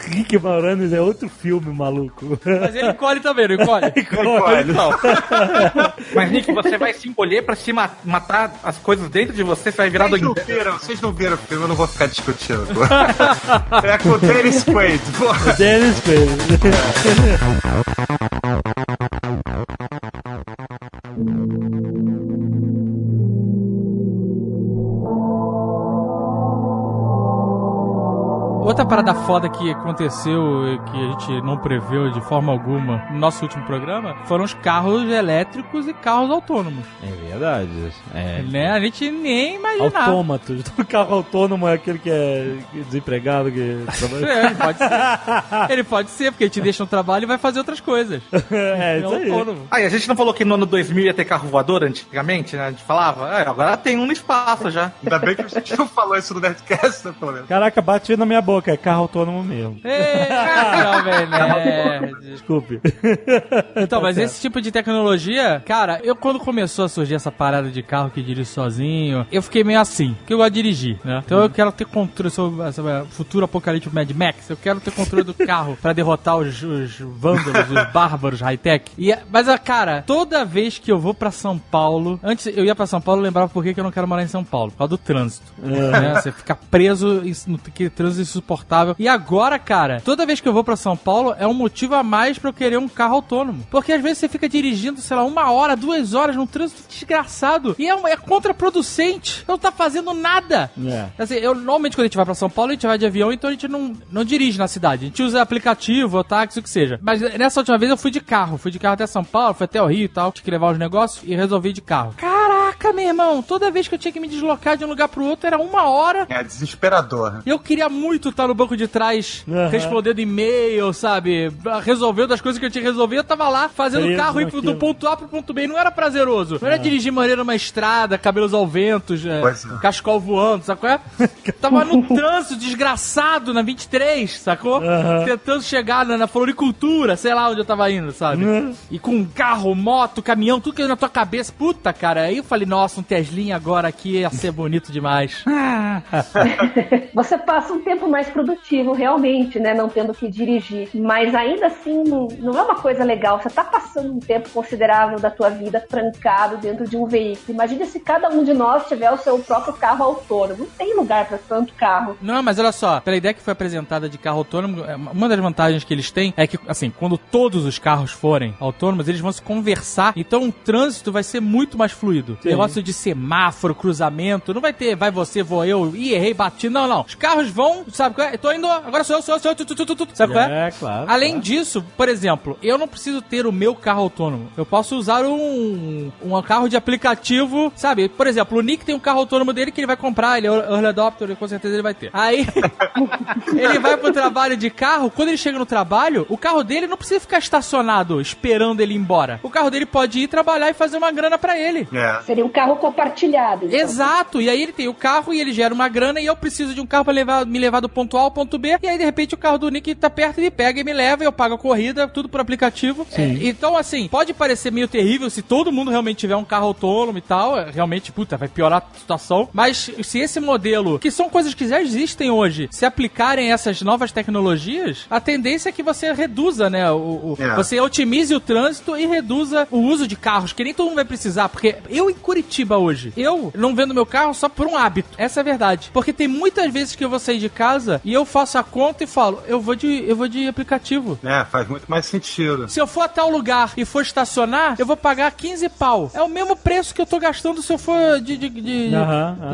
Rick Moranis é outro filme, maluco. Mas ele encolhe também, não encolhe? Olha, Mas, Nick, você vai se encolher pra se ma- matar as coisas dentro de você, você vai virar Vocês não viram, vocês não viram o filme, eu não vou ficar discutindo. é com o Dennis Quaid, porra. Dennis Quaid. Parada foda que aconteceu e que a gente não preveu de forma alguma no nosso último programa foram os carros elétricos e carros autônomos. É verdade. É. Né? A gente nem imaginava. Autômatos. O carro autônomo é aquele que é desempregado, que trabalha. É, ele pode ser. Ele pode ser, porque ele te deixa no trabalho e vai fazer outras coisas. É, É isso aí. autônomo. Ah, e a gente não falou que no ano 2000 ia ter carro voador antigamente, né? A gente falava, é, agora tem um no espaço já. Ainda bem que a gente não falou isso no Nerdcast, né, pelo menos. Caraca, bate na minha boca, é carro autônomo mesmo. Ei, jovem nerd. Desculpe. Então, Tá mas certo. esse tipo de tecnologia, cara, eu quando começou a surgir essa parada de carro que dirige sozinho, eu fiquei meio assim, porque eu gosto de dirigir, né? Então eu quero ter controle sobre essa futuro apocalíptico Mad Max, eu quero ter controle do carro pra derrotar os, os vândalos, os bárbaros high-tech. E, mas, ah, cara, toda vez que eu vou pra São Paulo, antes eu ia pra São Paulo, eu lembrava por que eu não quero morar em São Paulo, por causa do trânsito. né? Você fica preso no trânsito confortável. E agora, cara, toda vez que eu vou pra São Paulo é um motivo a mais pra eu querer um carro autônomo. Porque às vezes você fica dirigindo, sei lá, uma hora, duas horas num trânsito desgraçado e é, é contraproducente. Não tá fazendo nada. É. Assim, eu normalmente quando a gente vai pra São Paulo, a gente vai de avião, então a gente não, não dirige na cidade. A gente usa aplicativo, ou táxi, o que seja. Mas nessa última vez eu fui de carro. Fui de carro até São Paulo, fui até o Rio e tal. Tinha que levar os negócios e resolvi de carro. Caraca, meu irmão, toda vez que eu tinha que me deslocar de um lugar pro outro era uma hora. É desesperador. E eu queria muito estar no banco de trás, Aham. respondendo e-mail, sabe? Resolvendo as coisas que eu tinha que resolver. Eu tava lá fazendo o Preso carro ir pro- do ponto A pro ponto B. Não era prazeroso. Não era dirigir maneira numa estrada, cabelos ao vento, é, é. cascol voando, sacou? É? tava no trânsito desgraçado na 23, sacou? Aham. Tentando chegar na, na floricultura, sei lá onde eu tava indo, sabe? Uhum. E com carro, moto, caminhão, tudo que na tua cabeça. Puta, cara. Aí eu falei, nossa, um Teslinha agora aqui ia ser bonito demais. Você passa um tempo mais produtivo, realmente, né? Não tendo que dirigir. Mas ainda assim, não, é uma coisa legal. Você tá passando um tempo considerável da tua vida trancado dentro de um veículo. Imagina se cada um de nós tiver o seu próprio carro autônomo. Não tem lugar pra tanto carro. Não, mas olha só, pela ideia que foi apresentada de carro autônomo, é, uma das vantagens que eles têm é que, assim, quando todos os carros forem autônomos, eles vão se conversar, então o trânsito vai ser muito mais fluido. Sim. Negócio de semáforo, cruzamento, não vai ter, vai você, vou eu, ih, errei, bati, não, não. Os carros vão, sabe qual é? Eu tô indo, agora sou eu, sou eu, sou eu, tu, tu, tu, tu, tu, sabe qual é? É, claro. Além claro. disso, por exemplo, eu não preciso ter o meu carro autônomo. Eu posso usar um, um carro de aplicativo, sabe? Por exemplo, o Nick tem um carro autônomo dele que ele vai comprar, ele é early adopter, e com certeza ele vai ter. Aí, ele vai pro trabalho de carro, quando ele chega no trabalho, o carro dele não precisa ficar estacionado esperando ele ir embora. O carro dele pode ir trabalhar e fazer uma grana pra ele. É. Seria um carro compartilhado. então. Exato, e aí ele tem o carro e ele gera uma grana e eu preciso de um carro pra levar, me levar do ponto A ao ponto B. E aí, de repente, o carro do Nick tá perto, ele pega e me leva, eu pago a corrida, tudo por aplicativo. É, então, assim, pode parecer meio terrível se todo mundo realmente tiver um carro autônomo e tal. é, Realmente, puta, vai piorar a situação. Mas se esse modelo, que são coisas que já existem hoje, se aplicarem a essas novas tecnologias, a tendência é que você reduza, né? O, o- É. Você otimize o trânsito e reduza o uso de carros, que nem todo mundo vai precisar. Porque eu em Curitiba hoje, eu não vendo meu carro só por um hábito. Essa é a verdade. Porque tem muitas vezes que eu vou sair de casa e eu faço a conta e falo, eu vou de, eu vou de aplicativo. É, faz muito mais sentido. Se eu for até o lugar e for estacionar, eu vou pagar 15 pau. É o mesmo preço que eu tô gastando se eu for de, de, de,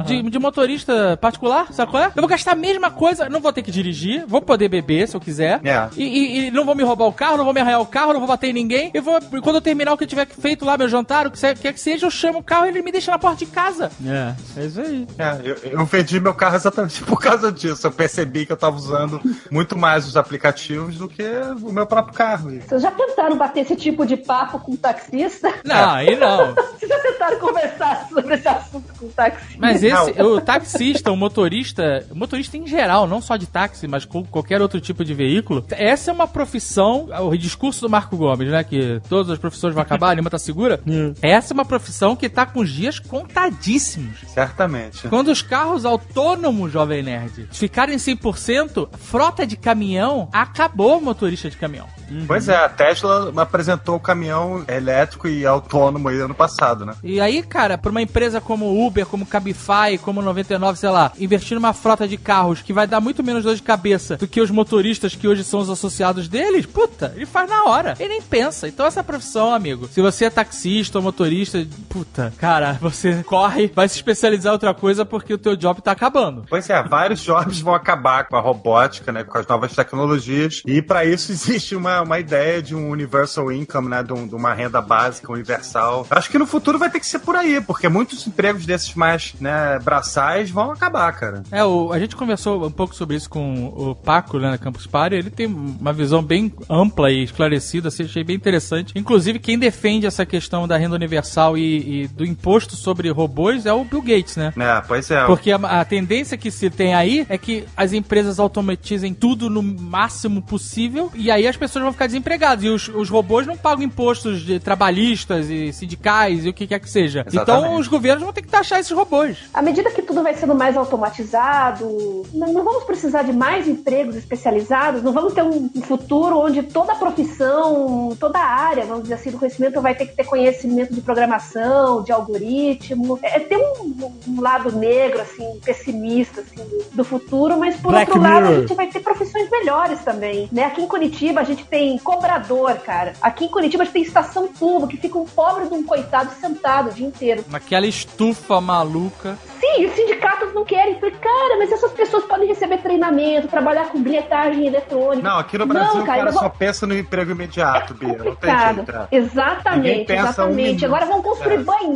de- de motorista particular, sabe qual é? Eu vou gastar a mesma coisa, não vou ter que dirigir, vou poder beber se eu quiser. É. E, e- e não vou me roubar o carro, não vou me arranhar o carro, não vou bater em ninguém. Eu vou, quando eu terminar o que eu tiver feito lá, meu jantar, o que quer que seja, eu chamo o carro e ele me deixa na porta de casa. É, é isso aí. É, eu, eu vendi meu carro exatamente por causa disso. Eu percebi que eu tava usando muito mais os aplicativos do que o meu próprio carro. Vocês já tentaram bater esse tipo de papo com o taxista? Não, aí não. Vocês já tentaram conversar sobre esse assunto com o taxista? Mas esse, o taxista, o motorista, o motorista em geral, não só de táxi, mas com qualquer outro tipo de veículo, essa é uma profissão, o discurso do Marco Gomes, né, que todas as profissões vão acabar, nenhuma tá segura. Hum. Essa é uma profissão que tá com os dias contadíssimos. Certamente. Quando os carros autônomos, Jovem Nerd, ficarem 100%, frota de caminhão, acabou o motorista de caminhão. Pois é, a Tesla apresentou o caminhão elétrico e autônomo aí ano passado, né? E aí, cara, pra uma empresa como Uber, como Cabify, como 99, sei lá, investir numa frota de carros que vai dar muito menos dor de cabeça do que os motoristas que hoje são os associados deles, puta, ele faz na hora. Ele nem pensa. Então essa profissão, amigo, se você é taxista ou motorista, puta, cara, você corre, vai se especializar em outra coisa porque o teu job tá acabando. Pois é, vários jobs vão acabar com a robótica, né? Com as novas tecnologias. E para isso existe uma, uma ideia de um universal income, né? De, um- de uma renda básica universal. Acho que no futuro vai ter que ser por aí, porque muitos empregos desses mais, né, braçais vão acabar, cara. É, o, a gente conversou um pouco sobre isso com o Paco, né, na Campus Party. Ele tem uma visão bem ampla e esclarecida, assim, achei bem interessante. Inclusive, quem defende essa questão da renda universal e, e do imposto sobre robôs é o Bill Gates, né? É, pois é. Porque a, a tendência que se tem aí é que as empresas automatizem tudo no máximo possível e aí as pessoas vão ficar desempregados. E os, os robôs não pagam impostos de trabalhistas e sindicais e o que quer que seja. Exatamente. Então os governos vão ter que taxar esses robôs. À medida que tudo vai sendo mais automatizado, não, não vamos precisar de mais empregos especializados, não vamos ter um futuro onde toda profissão, toda área, vamos dizer assim, do conhecimento vai ter que ter conhecimento de programação, de algoritmo. É, tem um, um lado negro, assim, pessimista, assim, do futuro, mas por Black outro lado, Mirror. a gente vai ter profissões melhores também, né? Aqui em Curitiba a gente tem cobrador, cara. Aqui em Curitiba a gente tem estação turbo, que fica um pobre de um coitado sentado o dia inteiro. Aquela estufa maluca. Sim, os sindicatos não querem. Falei, cara, mas essas pessoas podem receber treinamento, trabalhar com bilhetagem eletrônica. Não, aqui no Brasil Não, o cara ainda só pensa no emprego imediato, Bia. Não tem complicado. jeito. é. Exatamente, um exatamente. minuto. Agora vão construir É. banheiro,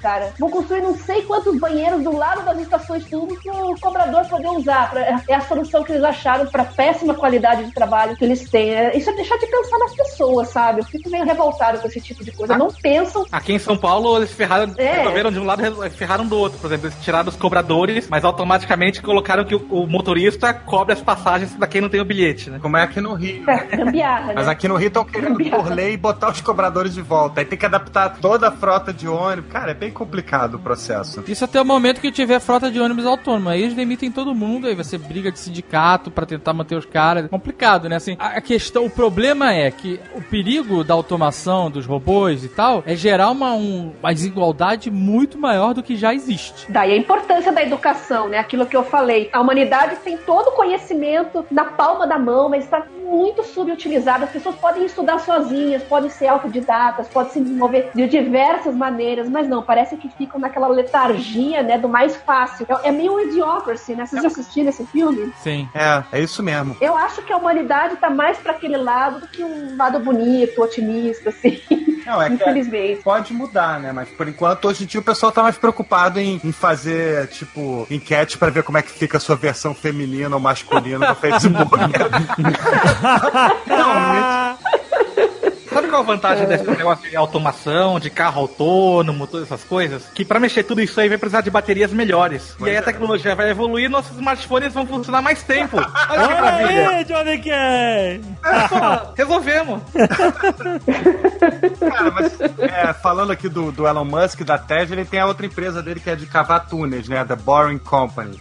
cara. Vão construir não sei quantos banheiros do lado das estações públicas para o cobrador poder usar. Pra- É a solução que eles acharam para péssima qualidade de trabalho que eles têm. É, Isso é deixar de pensar nas pessoas, sabe? Eu fico meio revoltado com esse tipo de coisa. Não pensam Aqui em São Paulo, eles ferraram, É. resolveram de um lado e ferraram do outro. Por exemplo, eles tiraram os cobradores, mas automaticamente colocaram que o, o motorista cobre as passagens da quem não tem o bilhete, né? Como é aqui no Rio. gambiarra, Mas né? aqui no Rio estão querendo, por lei, botar os cobradores de volta. Aí tem que adaptar toda a frota de ônibus. Cara, é bem complicado o processo. Isso até o momento que tiver frota de ônibus autônoma. Aí eles demitem todo mundo, aí você briga de sindicato pra tentar manter os caras. É complicado, né? Assim, a a questão, o problema é que o perigo da automação dos robôs e tal é gerar uma, um- uma desigualdade muito maior do que já existe. Daí a importância da educação, né? Aquilo que eu falei. A humanidade tem todo o conhecimento na palma da mão, mas está muito subutilizado. As pessoas podem estudar sozinhas, podem ser autodidatas, podem se desenvolver de diversas maneiras, mas não, parece que ficam naquela letargia, né? Do mais fácil. É, é meio um idiocracy, né? Vocês já assistiram esse filme? Sim. É, é isso mesmo. Eu acho que a humanidade tá mais para aquele lado do que um lado bonito, otimista, assim. Não, é que Infelizmente. pode mudar, né? Mas por enquanto, hoje em dia, o pessoal tá mais preocupado em, em fazer, tipo, enquete pra ver como é que fica a sua versão feminina ou masculina no Facebook. Sabe qual a vantagem desse negócio de automação, de carro autônomo, todas essas coisas? Que pra mexer tudo isso aí vai precisar de baterias melhores. e aí a tecnologia vai evoluir e nossos smartphones vão funcionar mais tempo. Olha que maravilha. Aí, Johnny Cash! Pô, resolvemos. Cara, mas é, falando aqui do, do Elon Musk, da Tesla, ele tem a outra empresa dele que é de cavar túneis, né? The Boring Company.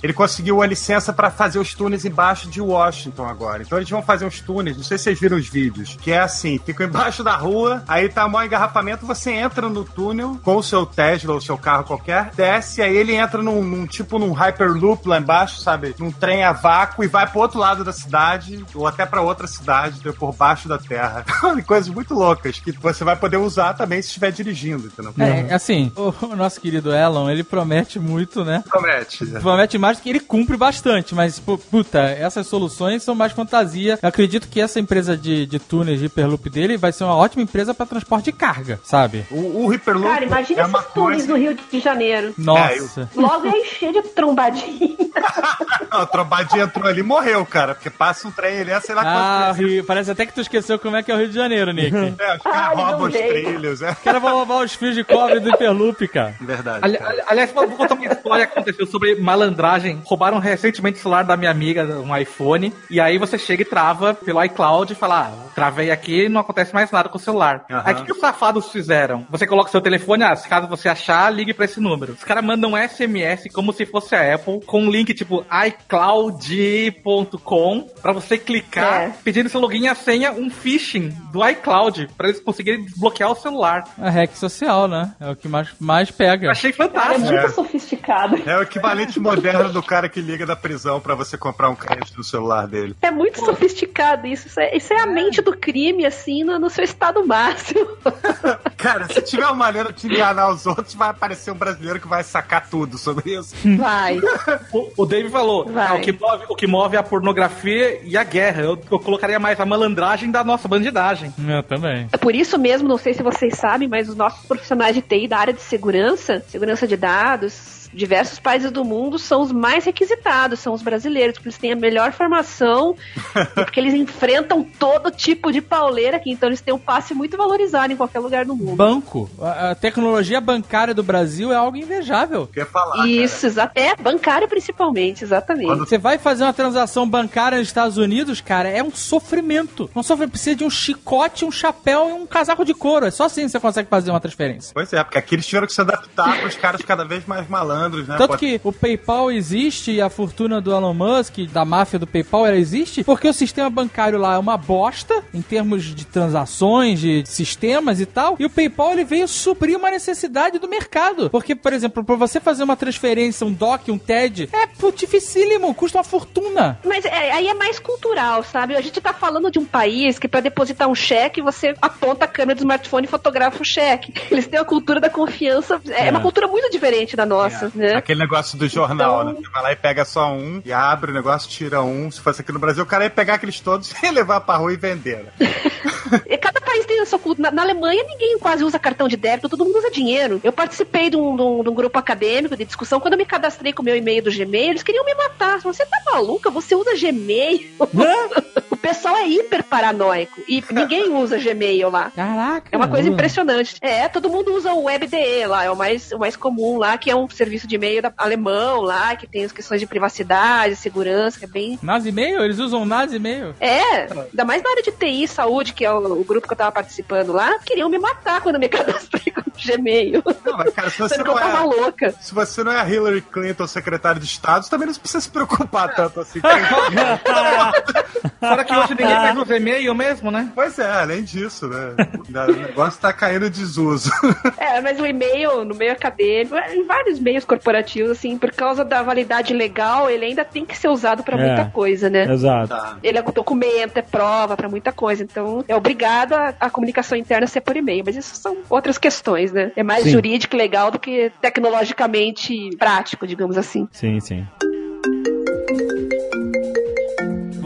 Ele conseguiu a licença pra fazer os túneis embaixo de Washington agora. Então eles vão fazer uns túneis, não sei se vocês viram os vídeos, que é assim, embaixo da rua, aí tá maior engarrafamento, você entra no túnel com o seu Tesla ou seu carro qualquer, desce, aí ele entra num, num tipo num Hyperloop lá embaixo, sabe? Num trem a vácuo e vai pro outro lado da cidade, ou até pra outra cidade, entendeu? por baixo da terra. Coisas muito loucas que você vai poder usar também se estiver dirigindo, entendeu? É, assim, o, o nosso querido Elon, ele promete muito, né? Promete. Promete mais do que ele cumpre bastante, mas, pu- puta, essas soluções são mais fantasia. Eu acredito que essa empresa de, de túneis de Hyperloop dele vai ser uma ótima empresa pra transporte de carga, sabe? O, o Hyperloop Cara, imagina é esses túneis coisa... no Rio de Janeiro. Nossa. Logo ia encher de trombadinha. Não, a trombadinha entrou ali e morreu, cara, porque passa um trem ali, sei lá Ah, quanto. Rio, parece até que tu esqueceu como é que é o Rio de Janeiro, Nick. É, os caras roubam os trilhos, é O cara vai roubar os fios de cobre do Hyperloop, cara. verdade. Ali- aliás, vou vou contar uma história que aconteceu sobre malandragem. Roubaram recentemente o celular da minha amiga, um iPhone, e aí você chega e trava pelo iCloud e fala, ah, travei aqui e não acontece mais nada com o celular. Aham. Aí o que, que os safados fizeram? Você coloca o seu telefone, ah, se caso você achar, ligue pra esse número. Os caras mandam um SMS como se fosse a Apple, com um link tipo iCloud.com, pra você clicar, É. pedindo seu login e a senha, um phishing do iCloud, pra eles conseguirem desbloquear o celular. A hack social, né? É o que mais, mais pega. Achei Cara, é fantástico. muito sofisticado. É o equivalente moderno do cara que liga da prisão pra você comprar um crédito no celular dele. É muito sofisticado isso. Isso é, isso é a mente do crime, assim, no, no seu estado máximo. Cara, se tiver uma maneira de enganar os outros, vai aparecer um brasileiro que vai sacar tudo sobre isso. Vai. O, o Dave falou, Vai. ah, o, que move, o que move é a pornografia e a guerra. Eu, eu colocaria mais a malandragem da nossa bandidagem. Eu também. É por isso mesmo, não sei se vocês sabem, mas os nossos profissionais de TI da área de segurança, segurança de dados, diversos países do mundo são os mais requisitados, são os brasileiros, porque eles têm a melhor formação, porque eles enfrentam todo tipo de pauleira aqui, então eles têm um passe muito valorizado em qualquer lugar do mundo. Banco. A, a tecnologia bancária do Brasil é algo invejável. Quer falar? Isso, exa- é, bancário principalmente, exatamente. Quando- Você vai fazer uma transação bancária nos Estados Unidos, cara, é um sofrimento. Um sofrimento. Precisa de um chicote, um chapéu e um casaco de couro. É só assim que você consegue fazer uma transferência. Pois é, porque aqui eles tiveram que se adaptar para os caras cada vez mais malandros, né? Tanto Pô, que o PayPal existe e a fortuna do Elon Musk, da máfia do PayPal, ela existe porque o sistema bancário lá é uma bosta em termos de transações, de sistemas e tal. E o PayPal ele veio suprir uma necessidade do mercado. Porque, por exemplo, para você fazer uma transferência, um DOC, um TED, é dificílimo, custa uma fortuna. Mas é, aí é mais cultural, sabe? A gente tá falando de um país que para depositar um cheque, você aponta a câmera do smartphone e fotografa o cheque. Eles têm a cultura da confiança, é, É. uma cultura muito diferente da nossa, né? Aquele negócio do jornal, Então- né? Você vai lá e pega só um, e abre o negócio, tira um. Se fosse aqui no Brasil, o cara ia pegar aqueles todos e levar pra rua e vender. né? E cada país tem a sua cultura. Na, na Alemanha, ninguém quase usa cartão de débito, todo mundo usa dinheiro. Eu participei de um, de um- de um grupo acadêmico de discussão. Quando eu me cadastrei com o meu e-mail do Gmail, eles queriam me matar. Você tá maluca? Você usa Gmail? o pessoal é hiper paranoico. E ninguém usa Gmail lá. Caraca. É uma coisa impressionante. É, todo mundo usa o WebDE lá, é o mais, o mais comum lá, que é um serviço de e-mail da- alemão lá, que tem as questões de privacidade, segurança, que é bem Nas e-mail? Eles usam nas e-mail? é, ainda mais na área de TI e saúde, que é o, o grupo que eu tava participando lá, queriam me matar quando me cadastrei com o Gmail. Não, mas cara, se você não é. louca. Se você não é a Hillary Clinton, secretário de Estado, também não precisa se preocupar tanto assim. Fora que hoje ninguém mais usa e-mail mesmo, né? pois é, além disso, né? O negócio tá caindo em desuso. É, mas o e-mail, no meio acadêmico, em vários meios corporativos, assim, por causa da validade legal, ele ainda tem que ser usado pra É. muita coisa, né? Exato. Tá. Ele é documento, é prova pra muita coisa. Então, é obrigado a, a comunicação interna ser por e-mail. Mas isso são outras questões, né? É mais Sim. jurídico e legal do que tecnologicamente prático, digamos assim. Sim, sim.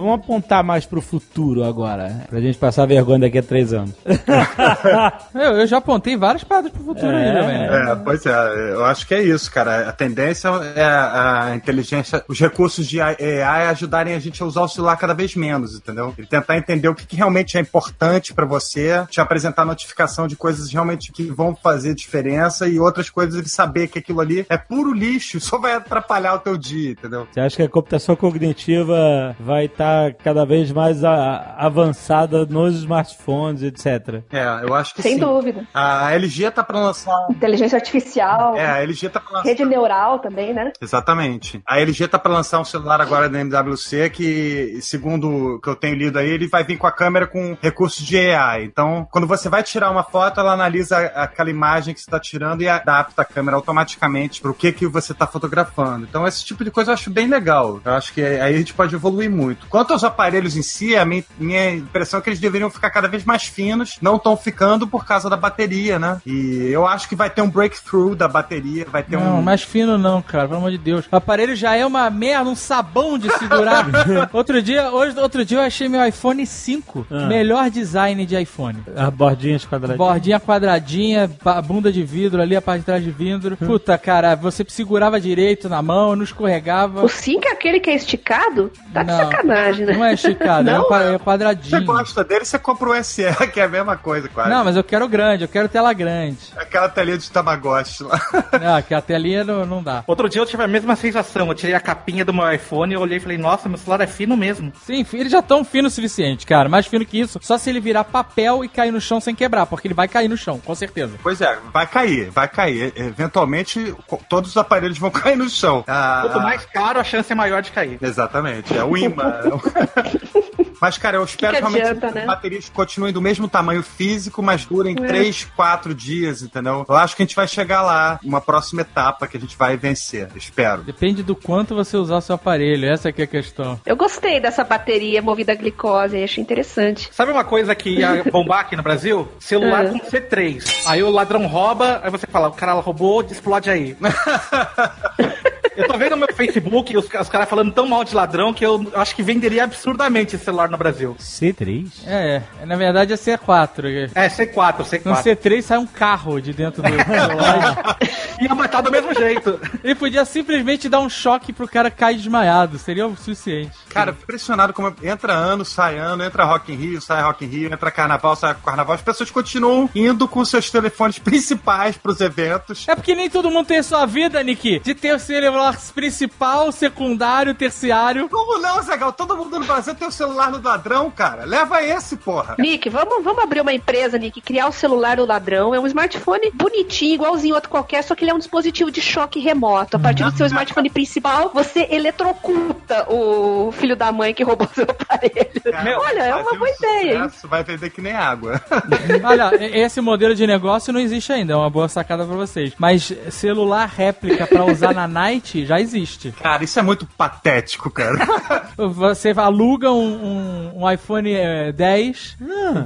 Vamos apontar mais pro futuro agora, pra gente passar vergonha daqui a três anos. Eu, eu já apontei várias paradas pro futuro É. aí também. né? É, pois é, eu acho que é isso, cara. A tendência é a inteligência, os recursos de AI ajudarem a gente a usar o celular cada vez menos, entendeu? E tentar entender o que, que realmente é importante pra você, te apresentar notificação de coisas realmente que vão fazer diferença e outras coisas ele saber que aquilo ali é puro lixo, só vai atrapalhar o teu dia, entendeu? Você acha que a computação cognitiva vai estar cada vez mais a- avançada nos smartphones, etc? É, eu acho que Sem sim. dúvida. A LG tá pra lançar. Inteligência artificial, É, a LG tá pra lançar. rede neural também, né? Exatamente. A LG tá para lançar um celular agora da MWC que, segundo o que eu tenho lido aí, ele vai vir com a câmera com recursos de AI. Então, quando você vai tirar uma foto, ela analisa aquela imagem que você está tirando e adapta a câmera automaticamente para o que que você está fotografando. Então, esse tipo de coisa eu acho bem legal. Eu acho que aí a gente pode evoluir muito. Quanto aos aparelhos em si, a minha, minha impressão é que eles deveriam ficar cada vez mais finos, não estão ficando por causa da bateria, né? E eu acho que vai ter um breakthrough da bateria, vai ter Não, um mais fino não, cara, pelo amor de Deus. O aparelho já é uma merda, um sabão de segurar. outro dia, hoje, outro dia eu achei meu iPhone 5, Ah. melhor design de iPhone. As bordinhas quadradas. Bordinha quadradinha, ba- bunda de vidro ali, a parte de trás de vidro. Puta, cara, você segurava direito na mão, não escorregava. O 5 é aquele que é esticado? Tá de Não. Sacanagem, né? Não é esticado, é, Não? um é Você quadradinho. gosta dele, você compra o SE, que é a mesma coisa, quase. Não, mas eu quero grande, eu quero tela grande. Aquela telinha de Tamagotchi lá. Ah, que a telinha não, não dá. Outro dia eu tive a mesma sensação. Eu tirei a capinha do meu iPhone e eu olhei e falei, nossa, meu celular é fino mesmo. Sim, ele já tão fino o suficiente, cara. Mais fino que isso, só se ele virar papel e cair no chão sem quebrar, porque ele vai cair no chão, com certeza. Pois é, vai cair, vai cair. Eventualmente, todos os aparelhos vão cair no chão. Ah, Quanto mais caro, a chance é maior de cair. Exatamente, é o imã. Mas, cara, eu espero Que que realmente adianta, as né? baterias continuem do mesmo tamanho físico, mas durem 3, 4 dias, entendeu? Eu acho que a gente vai chegar lá, uma próxima etapa que a gente vai vencer, espero. Depende do quanto você usar o seu aparelho, essa que é a questão. Eu gostei dessa bateria movida a glicose, achei interessante. Sabe uma coisa que ia bombar aqui no Brasil? Celular É. com C3. Aí o ladrão rouba, aí você fala, o cara roubou, explode aí. Eu tô vendo no meu Facebook os, os caras falando tão mal de ladrão que eu acho que venderia absurdamente esse celular no Brasil. C3? É, é, na verdade é C4. É, C4, No C4. C3 sai um carro de dentro do celular. Ia matar do mesmo jeito. Ele podia simplesmente dar um choque pro cara cair desmaiado. Seria o suficiente. Cara, impressionado como entra ano, sai ano, entra Rock in Rio, sai Rock in Rio, entra Carnaval, sai Carnaval. As pessoas continuam indo com seus telefones principais pros eventos. É porque nem todo mundo tem a sua vida, Niki. De ter o celular principal, secundário, terciário. Como não, Zagal? Todo mundo no Brasil tem o celular do ladrão, cara. Leva esse, porra. Nick, vamos, vamos abrir uma empresa, Nick, criar o celular do ladrão. É um smartphone bonitinho, igualzinho outro qualquer, só que ele é um dispositivo de choque remoto. A partir do seu smartphone principal, você eletrocuta o filho da mãe que roubou seu aparelho. Cara, Olha, é uma fazer um boa ideia. sucesso, Vai vender que nem água. Olha, esse modelo de negócio não existe ainda. É uma boa sacada pra vocês. Mas celular réplica pra usar na night já existe. Cara, isso é muito patético, cara. Você aluga um, um- um iPhone eh, 10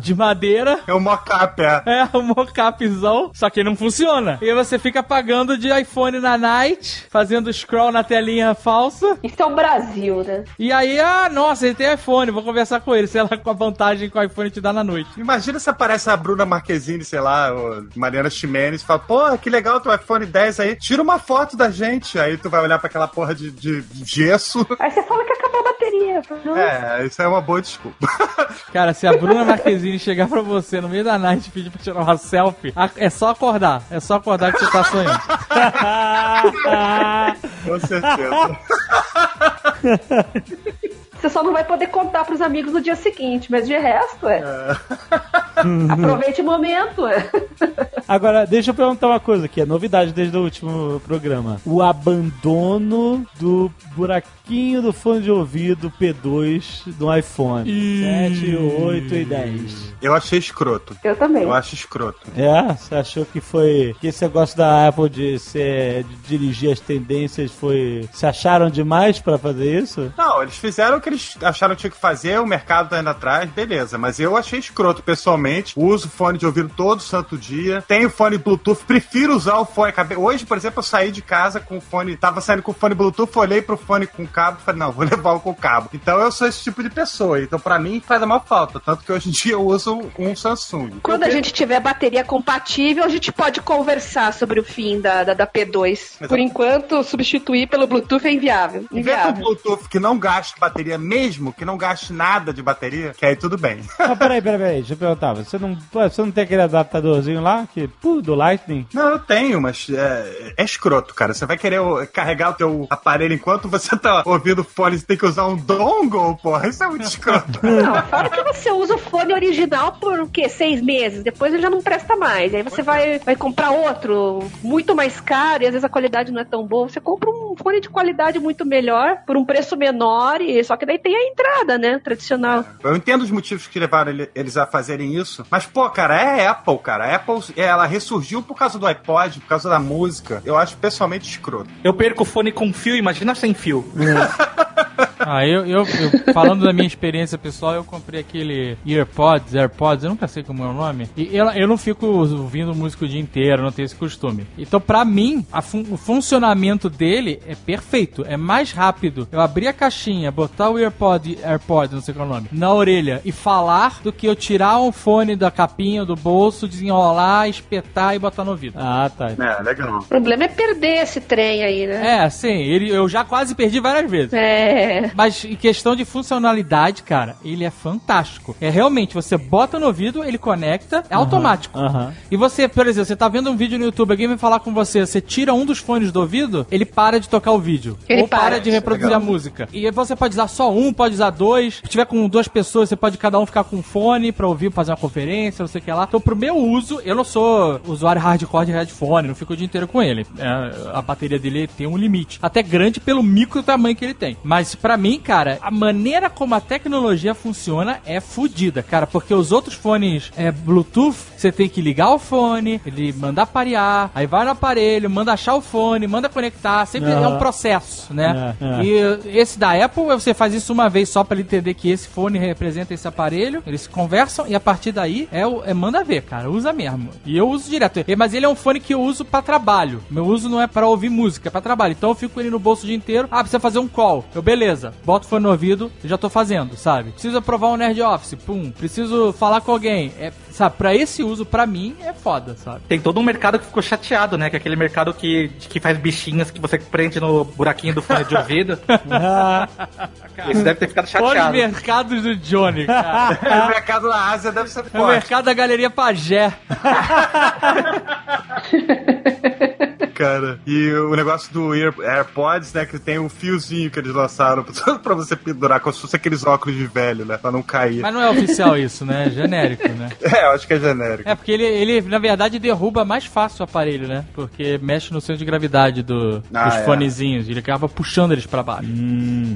de madeira. É um mock-up, é. É, um mockupzão, só que não funciona. E aí você fica pagando de iPhone na night, fazendo scroll na telinha falsa. Isso é o Brasil, né? E aí, ah, nossa, ele tem iPhone, vou conversar com ele, sei lá, com a vantagem que o iPhone te dá na noite. Imagina se aparece a Bruna Marquezine, sei lá, ou Mariana Ximenes, e fala, pô, que legal teu iPhone 10 aí, tira uma foto da gente. Aí tu vai olhar pra aquela porra de, de gesso. Aí você fala que acabou a Não. É, isso é uma boa desculpa. Cara, se a Bruna Marquezine chegar pra você no meio da night e pedir pra tirar uma selfie, é só acordar. É só acordar que você tá sonhando. Com certeza. Você só não vai poder contar pros amigos no dia seguinte, mas de resto, é. Aproveite o momento, é. Agora, deixa eu perguntar uma coisa aqui, é novidade desde o último programa. O abandono do buraquinho do fone de ouvido P2 do iPhone. 7, 8 e 10. Eu achei escroto. Eu também. Eu acho escroto. É? Você achou que foi. Que esse negócio da Apple de, ser, de dirigir as tendências foi. Se acharam demais pra fazer isso? Não, eles fizeram o que eles acharam que tinha que fazer, o mercado tá indo atrás, beleza. Mas eu achei escroto, pessoalmente. Uso fone de ouvido todo santo dia. Tenho fone Bluetooth, prefiro usar o fone. Hoje, por exemplo, eu saí de casa com o fone. Tava saindo com o fone Bluetooth, olhei pro fone com cabo e falei, não, vou levar o com cabo. Então eu sou esse tipo de pessoa. Então, pra mim, faz a maior falta. Tanto que hoje em dia eu uso um Samsung. Quando a gente tiver bateria compatível, a gente pode conversar sobre o fim da, da, da P2. Por enquanto, substituir pelo Bluetooth é inviável. Inventa um Inviável. Bluetooth que não gaste bateria mesmo, que não gaste nada de bateria, que aí tudo bem. Mas peraí, peraí, peraí, deixa eu perguntar. Você não, você não tem aquele adaptadorzinho lá? Que, pô, do Lightning? Não, eu tenho, mas é, é escroto, cara. Você vai querer carregar o teu aparelho enquanto você tá ouvindo fone, você tem que usar um dongle, porra. Isso é muito escroto. Não, fora que você usa o fone original por o quê? Seis meses. Depois ele já não presta mais. Aí você vai, vai comprar outro muito mais caro e às vezes a qualidade não é tão boa. Você compra um fone de qualidade muito melhor por um preço menor e só que daí tem a entrada, né? Tradicional. Eu entendo os motivos que levaram ele- eles a fazerem isso, mas, pô, cara, é Apple, cara. A Apple, ela ressurgiu por causa do iPod, por causa da música. Eu acho pessoalmente escroto. Eu perco o fone com fio, imagina sem fio. Ah, eu, eu, eu- falando da minha experiência pessoal, eu comprei aquele AirPods, AirPods, eu nunca sei como é o nome. E eu, eu não fico ouvindo música o dia inteiro, não tenho esse costume. Então, pra mim, a fun- o funcionamento dele é perfeito, é mais rápido. Eu abrir a caixinha, botar o AirPod, AirPod, não sei qual é o nome, na orelha e falar do que eu tirar um fone da capinha do bolso, desenrolar, espetar e botar no ouvido. Ah, tá. É, legal. O problema é perder esse trem aí, né? É, sim, ele, eu já quase perdi várias vezes. É. Mas em questão de funcionalidade, cara, ele é fantástico. É realmente, você bota no ouvido, ele conecta, é automático. Aham. E você, por exemplo, você tá vendo um vídeo no YouTube, alguém vem falar com você, você tira um dos fones do ouvido, ele para de tocar o vídeo. Ele ou para, para. de reproduzir Legal. a música. E aí você pode usar só um, pode usar dois. Se tiver com duas pessoas, você pode cada um ficar com um fone pra ouvir, fazer uma conferência, não sei o que lá. Então, pro meu uso, eu não sou usuário hardcore de headphone, não fico o dia inteiro com ele. É, a bateria dele tem um limite. Até grande pelo micro tamanho que ele tem. Mas pra mim cara, a maneira como a tecnologia funciona é fodida, cara, porque os outros fones é, Bluetooth, você tem que ligar o fone, ele manda parear, aí vai no aparelho, manda achar o fone, manda conectar, sempre é um processo, né? É, é. E esse da Apple, você faz isso uma vez só pra ele entender que esse fone representa esse aparelho, eles conversam e a partir daí é, o- é manda ver, cara, usa mesmo. E eu uso direto. Mas ele é um fone que eu uso pra trabalho. Meu uso não é pra ouvir música, é pra trabalho. Então eu fico com ele no bolso o dia inteiro. Ah, precisa fazer um call. Eu, beleza, boto o fone no ouvido já tô fazendo, sabe? Preciso aprovar um Nerd Office, pum. Preciso falar com alguém. É, sabe, pra esse uso, pra mim, é foda, sabe? Tem todo um mercado que ficou chateado, né? Que é aquele mercado que, que faz bichinhas que você prende no buraquinho do fone de ouvido. Esse deve ter ficado Os chateado. mercados do Johnny, cara. o mercado na Ásia deve ser É o forte. mercado da Galeria Pajé. cara. E o negócio do AirPods, né? Que tem um fiozinho que eles lançaram pra você pendurar, como se fosse aqueles óculos de velho, né? Pra não cair. Mas não é oficial isso, né? É genérico, né? É, eu acho que é genérico. É, porque ele, ele, na verdade, derruba mais fácil o aparelho, né? Porque mexe no centro de gravidade do, Ah, dos é. fonezinhos. Ele acaba puxando eles pra baixo.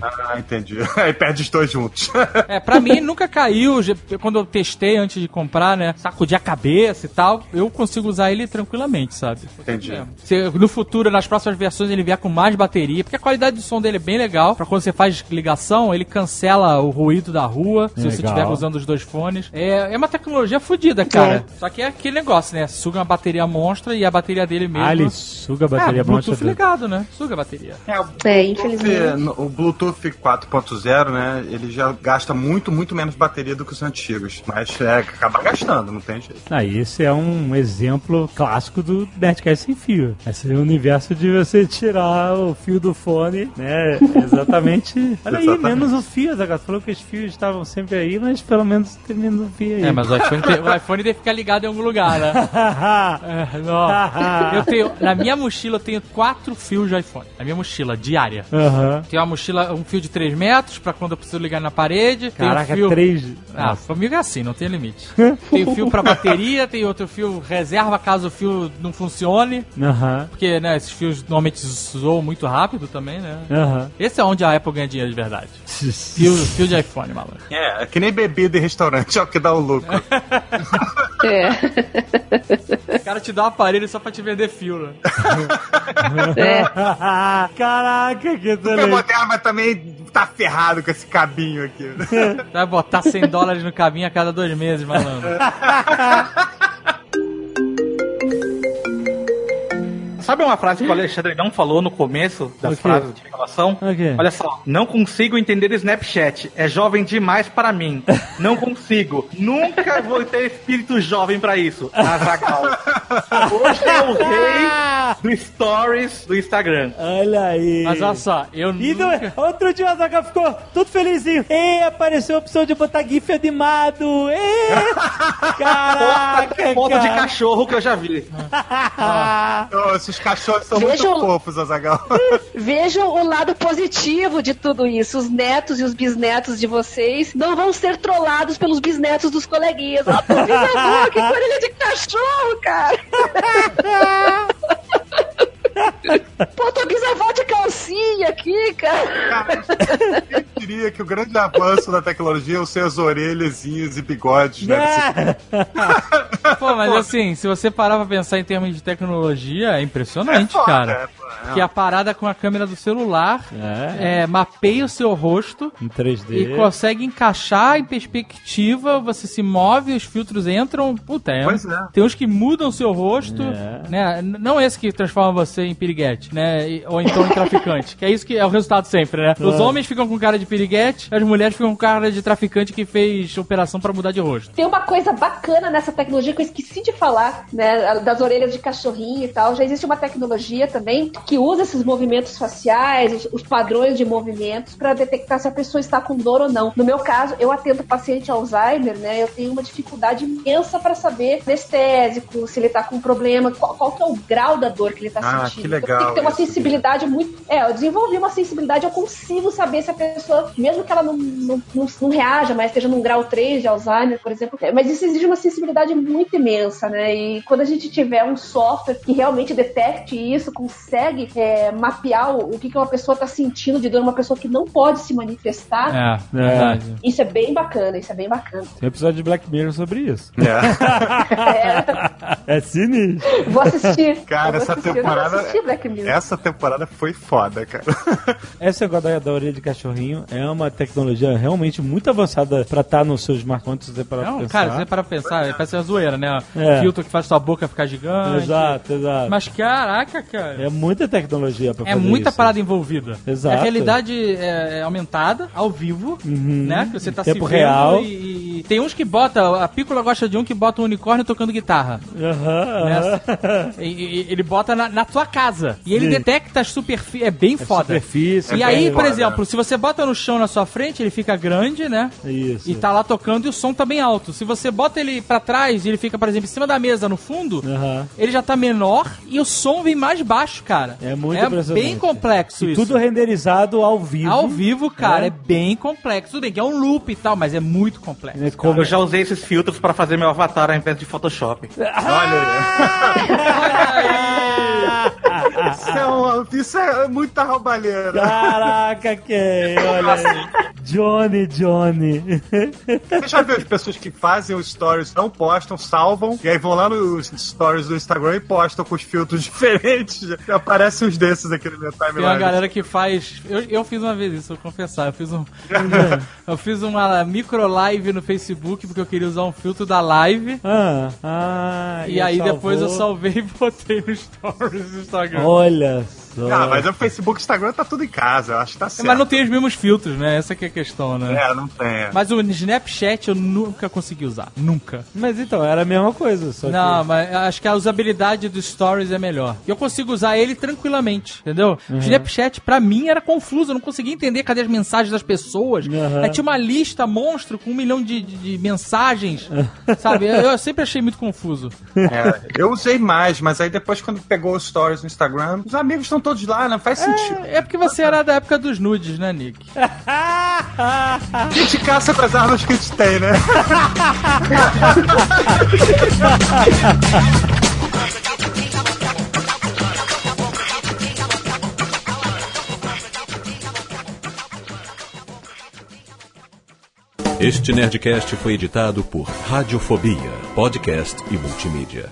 Ah, entendi. Aí perde os dois juntos. É, pra mim nunca caiu. Quando eu testei antes de comprar, né? Sacudir a cabeça e tal, eu consigo usar ele tranquilamente, sabe? Entendi. É. Se no futuro, nas próximas versões, ele vier com mais bateria, porque a qualidade do som dele é bem legal. Pra quando você faz ligação, ele cancela o ruído da rua, se você Legal. estiver usando os dois fones. É, é uma tecnologia fodida, cara. Só que é aquele negócio, né? Suga uma bateria monstra e a bateria dele mesmo. Ah, ele suga a bateria é, monstra Bluetooth do- ligado, né? Suga a bateria. É, o É, Bluetooth, infelizmente. o Bluetooth 4.0, né? Ele já gasta muito, muito menos bateria do que os antigos. Mas é, acaba gastando, não tem jeito. Ah, esse é um exemplo clássico do Nerdcast sem fio. Esse é o universo de você tirar o fio do fone, né? Exatamente. Olha aí, Exatamente. menos o fio, Zagat. Falou que os fios estavam sempre aí, mas pelo menos tem menos o fio aí. É, mas o iPhone, tem, o iPhone deve ficar ligado em algum lugar, né? É, não. Eu tenho, na minha mochila eu tenho quatro fios de iPhone. Na minha mochila, diária. Aham. Tem uma mochila, um fio de 3 metros pra quando eu preciso ligar na parede. Tem um Caraca, fio... três. Ah, comigo é assim, não tem limite. tem o fio pra bateria, tem outro fio reserva caso o fio não funcione. Aham. Porque, né, esses fios normalmente zoam muito rápido também, né? Aham. Esse é onde a Apple ganha dinheiro de verdade. Fio, fio de iPhone, malandro. É, é que nem bebida em restaurante, é o que dá o lucro. É. O cara te dá um aparelho só pra te vender fio, né? é. Caraca, que Super excelente. moderno, mas também tá ferrado com esse cabinho aqui. Vai botar 100 dólares no caminho a cada dois meses, malandro. Sabe uma frase que o Alexandre não falou no começo das frases de relação? O quê? Olha só, não consigo entender Snapchat. É jovem demais para mim. Não consigo. Nunca vou ter espírito jovem pra isso. Azagal. Hoje é o rei do stories do Instagram. Olha aí. Mas olha só, eu E do- nunca... outro dia o Azaghal ficou todo felizinho. Ei, apareceu a opção de botar GIF animado. Ei, caraca, Foto de cachorro que eu já vi. Esses cachorros são Veja muito o- fofos, Azagal. Vejam o lado positivo de tudo isso. Os netos e os bisnetos de vocês não vão ser trollados pelos bisnetos dos coleguinhas. Ó, oh, bisavô, que orelha de cachorro, cara! Pô, tua bisavó de calcinha aqui, cara! Eu diria que o grande avanço da tecnologia é ser as orelhazinhas e bigodes, né? É. Pô, mas assim, se você parar pra pensar em termos de tecnologia, é impressionante, foda, cara. é, pô, é. Que a parada com a câmera do celular É. é, mapeia o seu rosto Em 3D. e consegue encaixar em perspectiva, você se move, os filtros entram. Puta, é. Pois é. Tem uns que mudam o seu rosto, É. né? Não esse que transforma você em piriguete, né? Ou então em traficante. que é isso que é o resultado sempre, né? Os É. homens ficam com cara de piriguete, as mulheres ficam com cara de traficante que fez operação pra mudar de rosto. Tem uma coisa bacana nessa tecnologia que eu esqueci de falar, né? Das orelhas de cachorrinho e tal. Já existe uma tecnologia também que usa esses movimentos faciais, os, os padrões de movimentos, para detectar se a pessoa está com dor ou não. No meu caso, eu atendo paciente Alzheimer, né? Eu tenho uma dificuldade imensa para saber anestésico, se ele tá com problema, qual, qual que é o grau da dor que ele tá Ah, sentindo. que Então, legal tem que ter uma sensibilidade muito. É, eu desenvolvi uma sensibilidade, eu consigo saber se a pessoa, mesmo que ela não, não, não, não reaja, mas esteja num grau 3 de Alzheimer, por exemplo. é, Mas isso exige uma sensibilidade muito imensa, né? E quando a gente tiver um software que realmente detecte isso, consegue consegue é, mapear o, o que, que uma pessoa tá sentindo de dor, uma pessoa que não pode se manifestar. É, verdade. Isso é bem bacana, isso é bem bacana. Tem um episódio de Black Mirror sobre isso. É, É sinistro. vou assistir. Cara, vou essa assistir, eu temporada. Essa temporada foi foda, cara. Esse negócio da, da orelha de cachorrinho é uma tecnologia realmente muito avançada pra estar no seu smartphone, se você parar pra Não, pensar. cara, você para pensar, parece uma zoeira, né? É. Filtro que faz sua boca ficar gigante. Exato, exato. Mas caraca, cara. É muita tecnologia pra É fazer muita isso. parada envolvida. Exato. É a realidade é, é aumentada, ao vivo, né? Que você tá Tempo se vendo real. E, e tem uns que bota, a Pícola gosta de um que bota um unicórnio tocando guitarra. Aham, aham. E- e- ele bota na, na tua casa. E ele Sim. detecta as superfícies. É bem foda. Superfície. E É aí, por foda. exemplo, se você bota no chão na sua frente, ele fica grande, né? Isso. E tá lá tocando e o som tá bem alto. Se você bota ele pra trás e ele fica, por exemplo, em cima da mesa, no fundo, Aham. ele já tá menor e o som vem mais baixo, cara. É muito É bem complexo E isso. tudo renderizado ao vivo. Ao vivo, cara, É. é bem complexo. Tudo bem que é um loop e tal, mas é muito complexo. Né, como- Eu já usei esses filtros pra fazer meu avatar ao invés de Photoshop. Isso é, uma- isso é muita roubalheira. Caraca, quem? Olha aí. Johnny, Johnny. Você já viu as pessoas que fazem os stories, não postam, salvam, e aí vão lá nos stories do Instagram e postam com os filtros diferentes. E aparecem uns desses aqui no meu Tem uma timeline. galera que faz. Eu, eu fiz uma vez isso, vou confessar. Eu fiz um. eu fiz uma micro live no Facebook porque eu queria usar um filtro da live. Ah, ah, E aí salvou. depois eu salvei e botei no stories do Instagram. Olha só. Ah, mas o Facebook e o Instagram tá tudo em casa, eu acho que tá certo. Mas não tem os mesmos filtros, né? Essa que é a questão, né? É, não tem. Mas o Snapchat eu nunca consegui usar. Nunca. Mas então, era a mesma coisa. Só Não, que... mas acho que a usabilidade do Stories é melhor. Eu consigo usar ele tranquilamente, entendeu? O Snapchat, pra mim, era confuso. Eu não conseguia entender cadê as mensagens das pessoas. Uhum. Aí tinha uma lista monstro com um milhão de, de- de mensagens. sabe? Eu, eu sempre achei muito confuso. É, eu usei mais, mas aí depois quando pegou os stories no Instagram, os amigos estão todos lá, não faz sentido. É porque você era da época dos nudes, né, Nick? A gente caça com as armas que a gente tem, né? Este Nerdcast foi editado por Radiofobia, podcast e multimídia.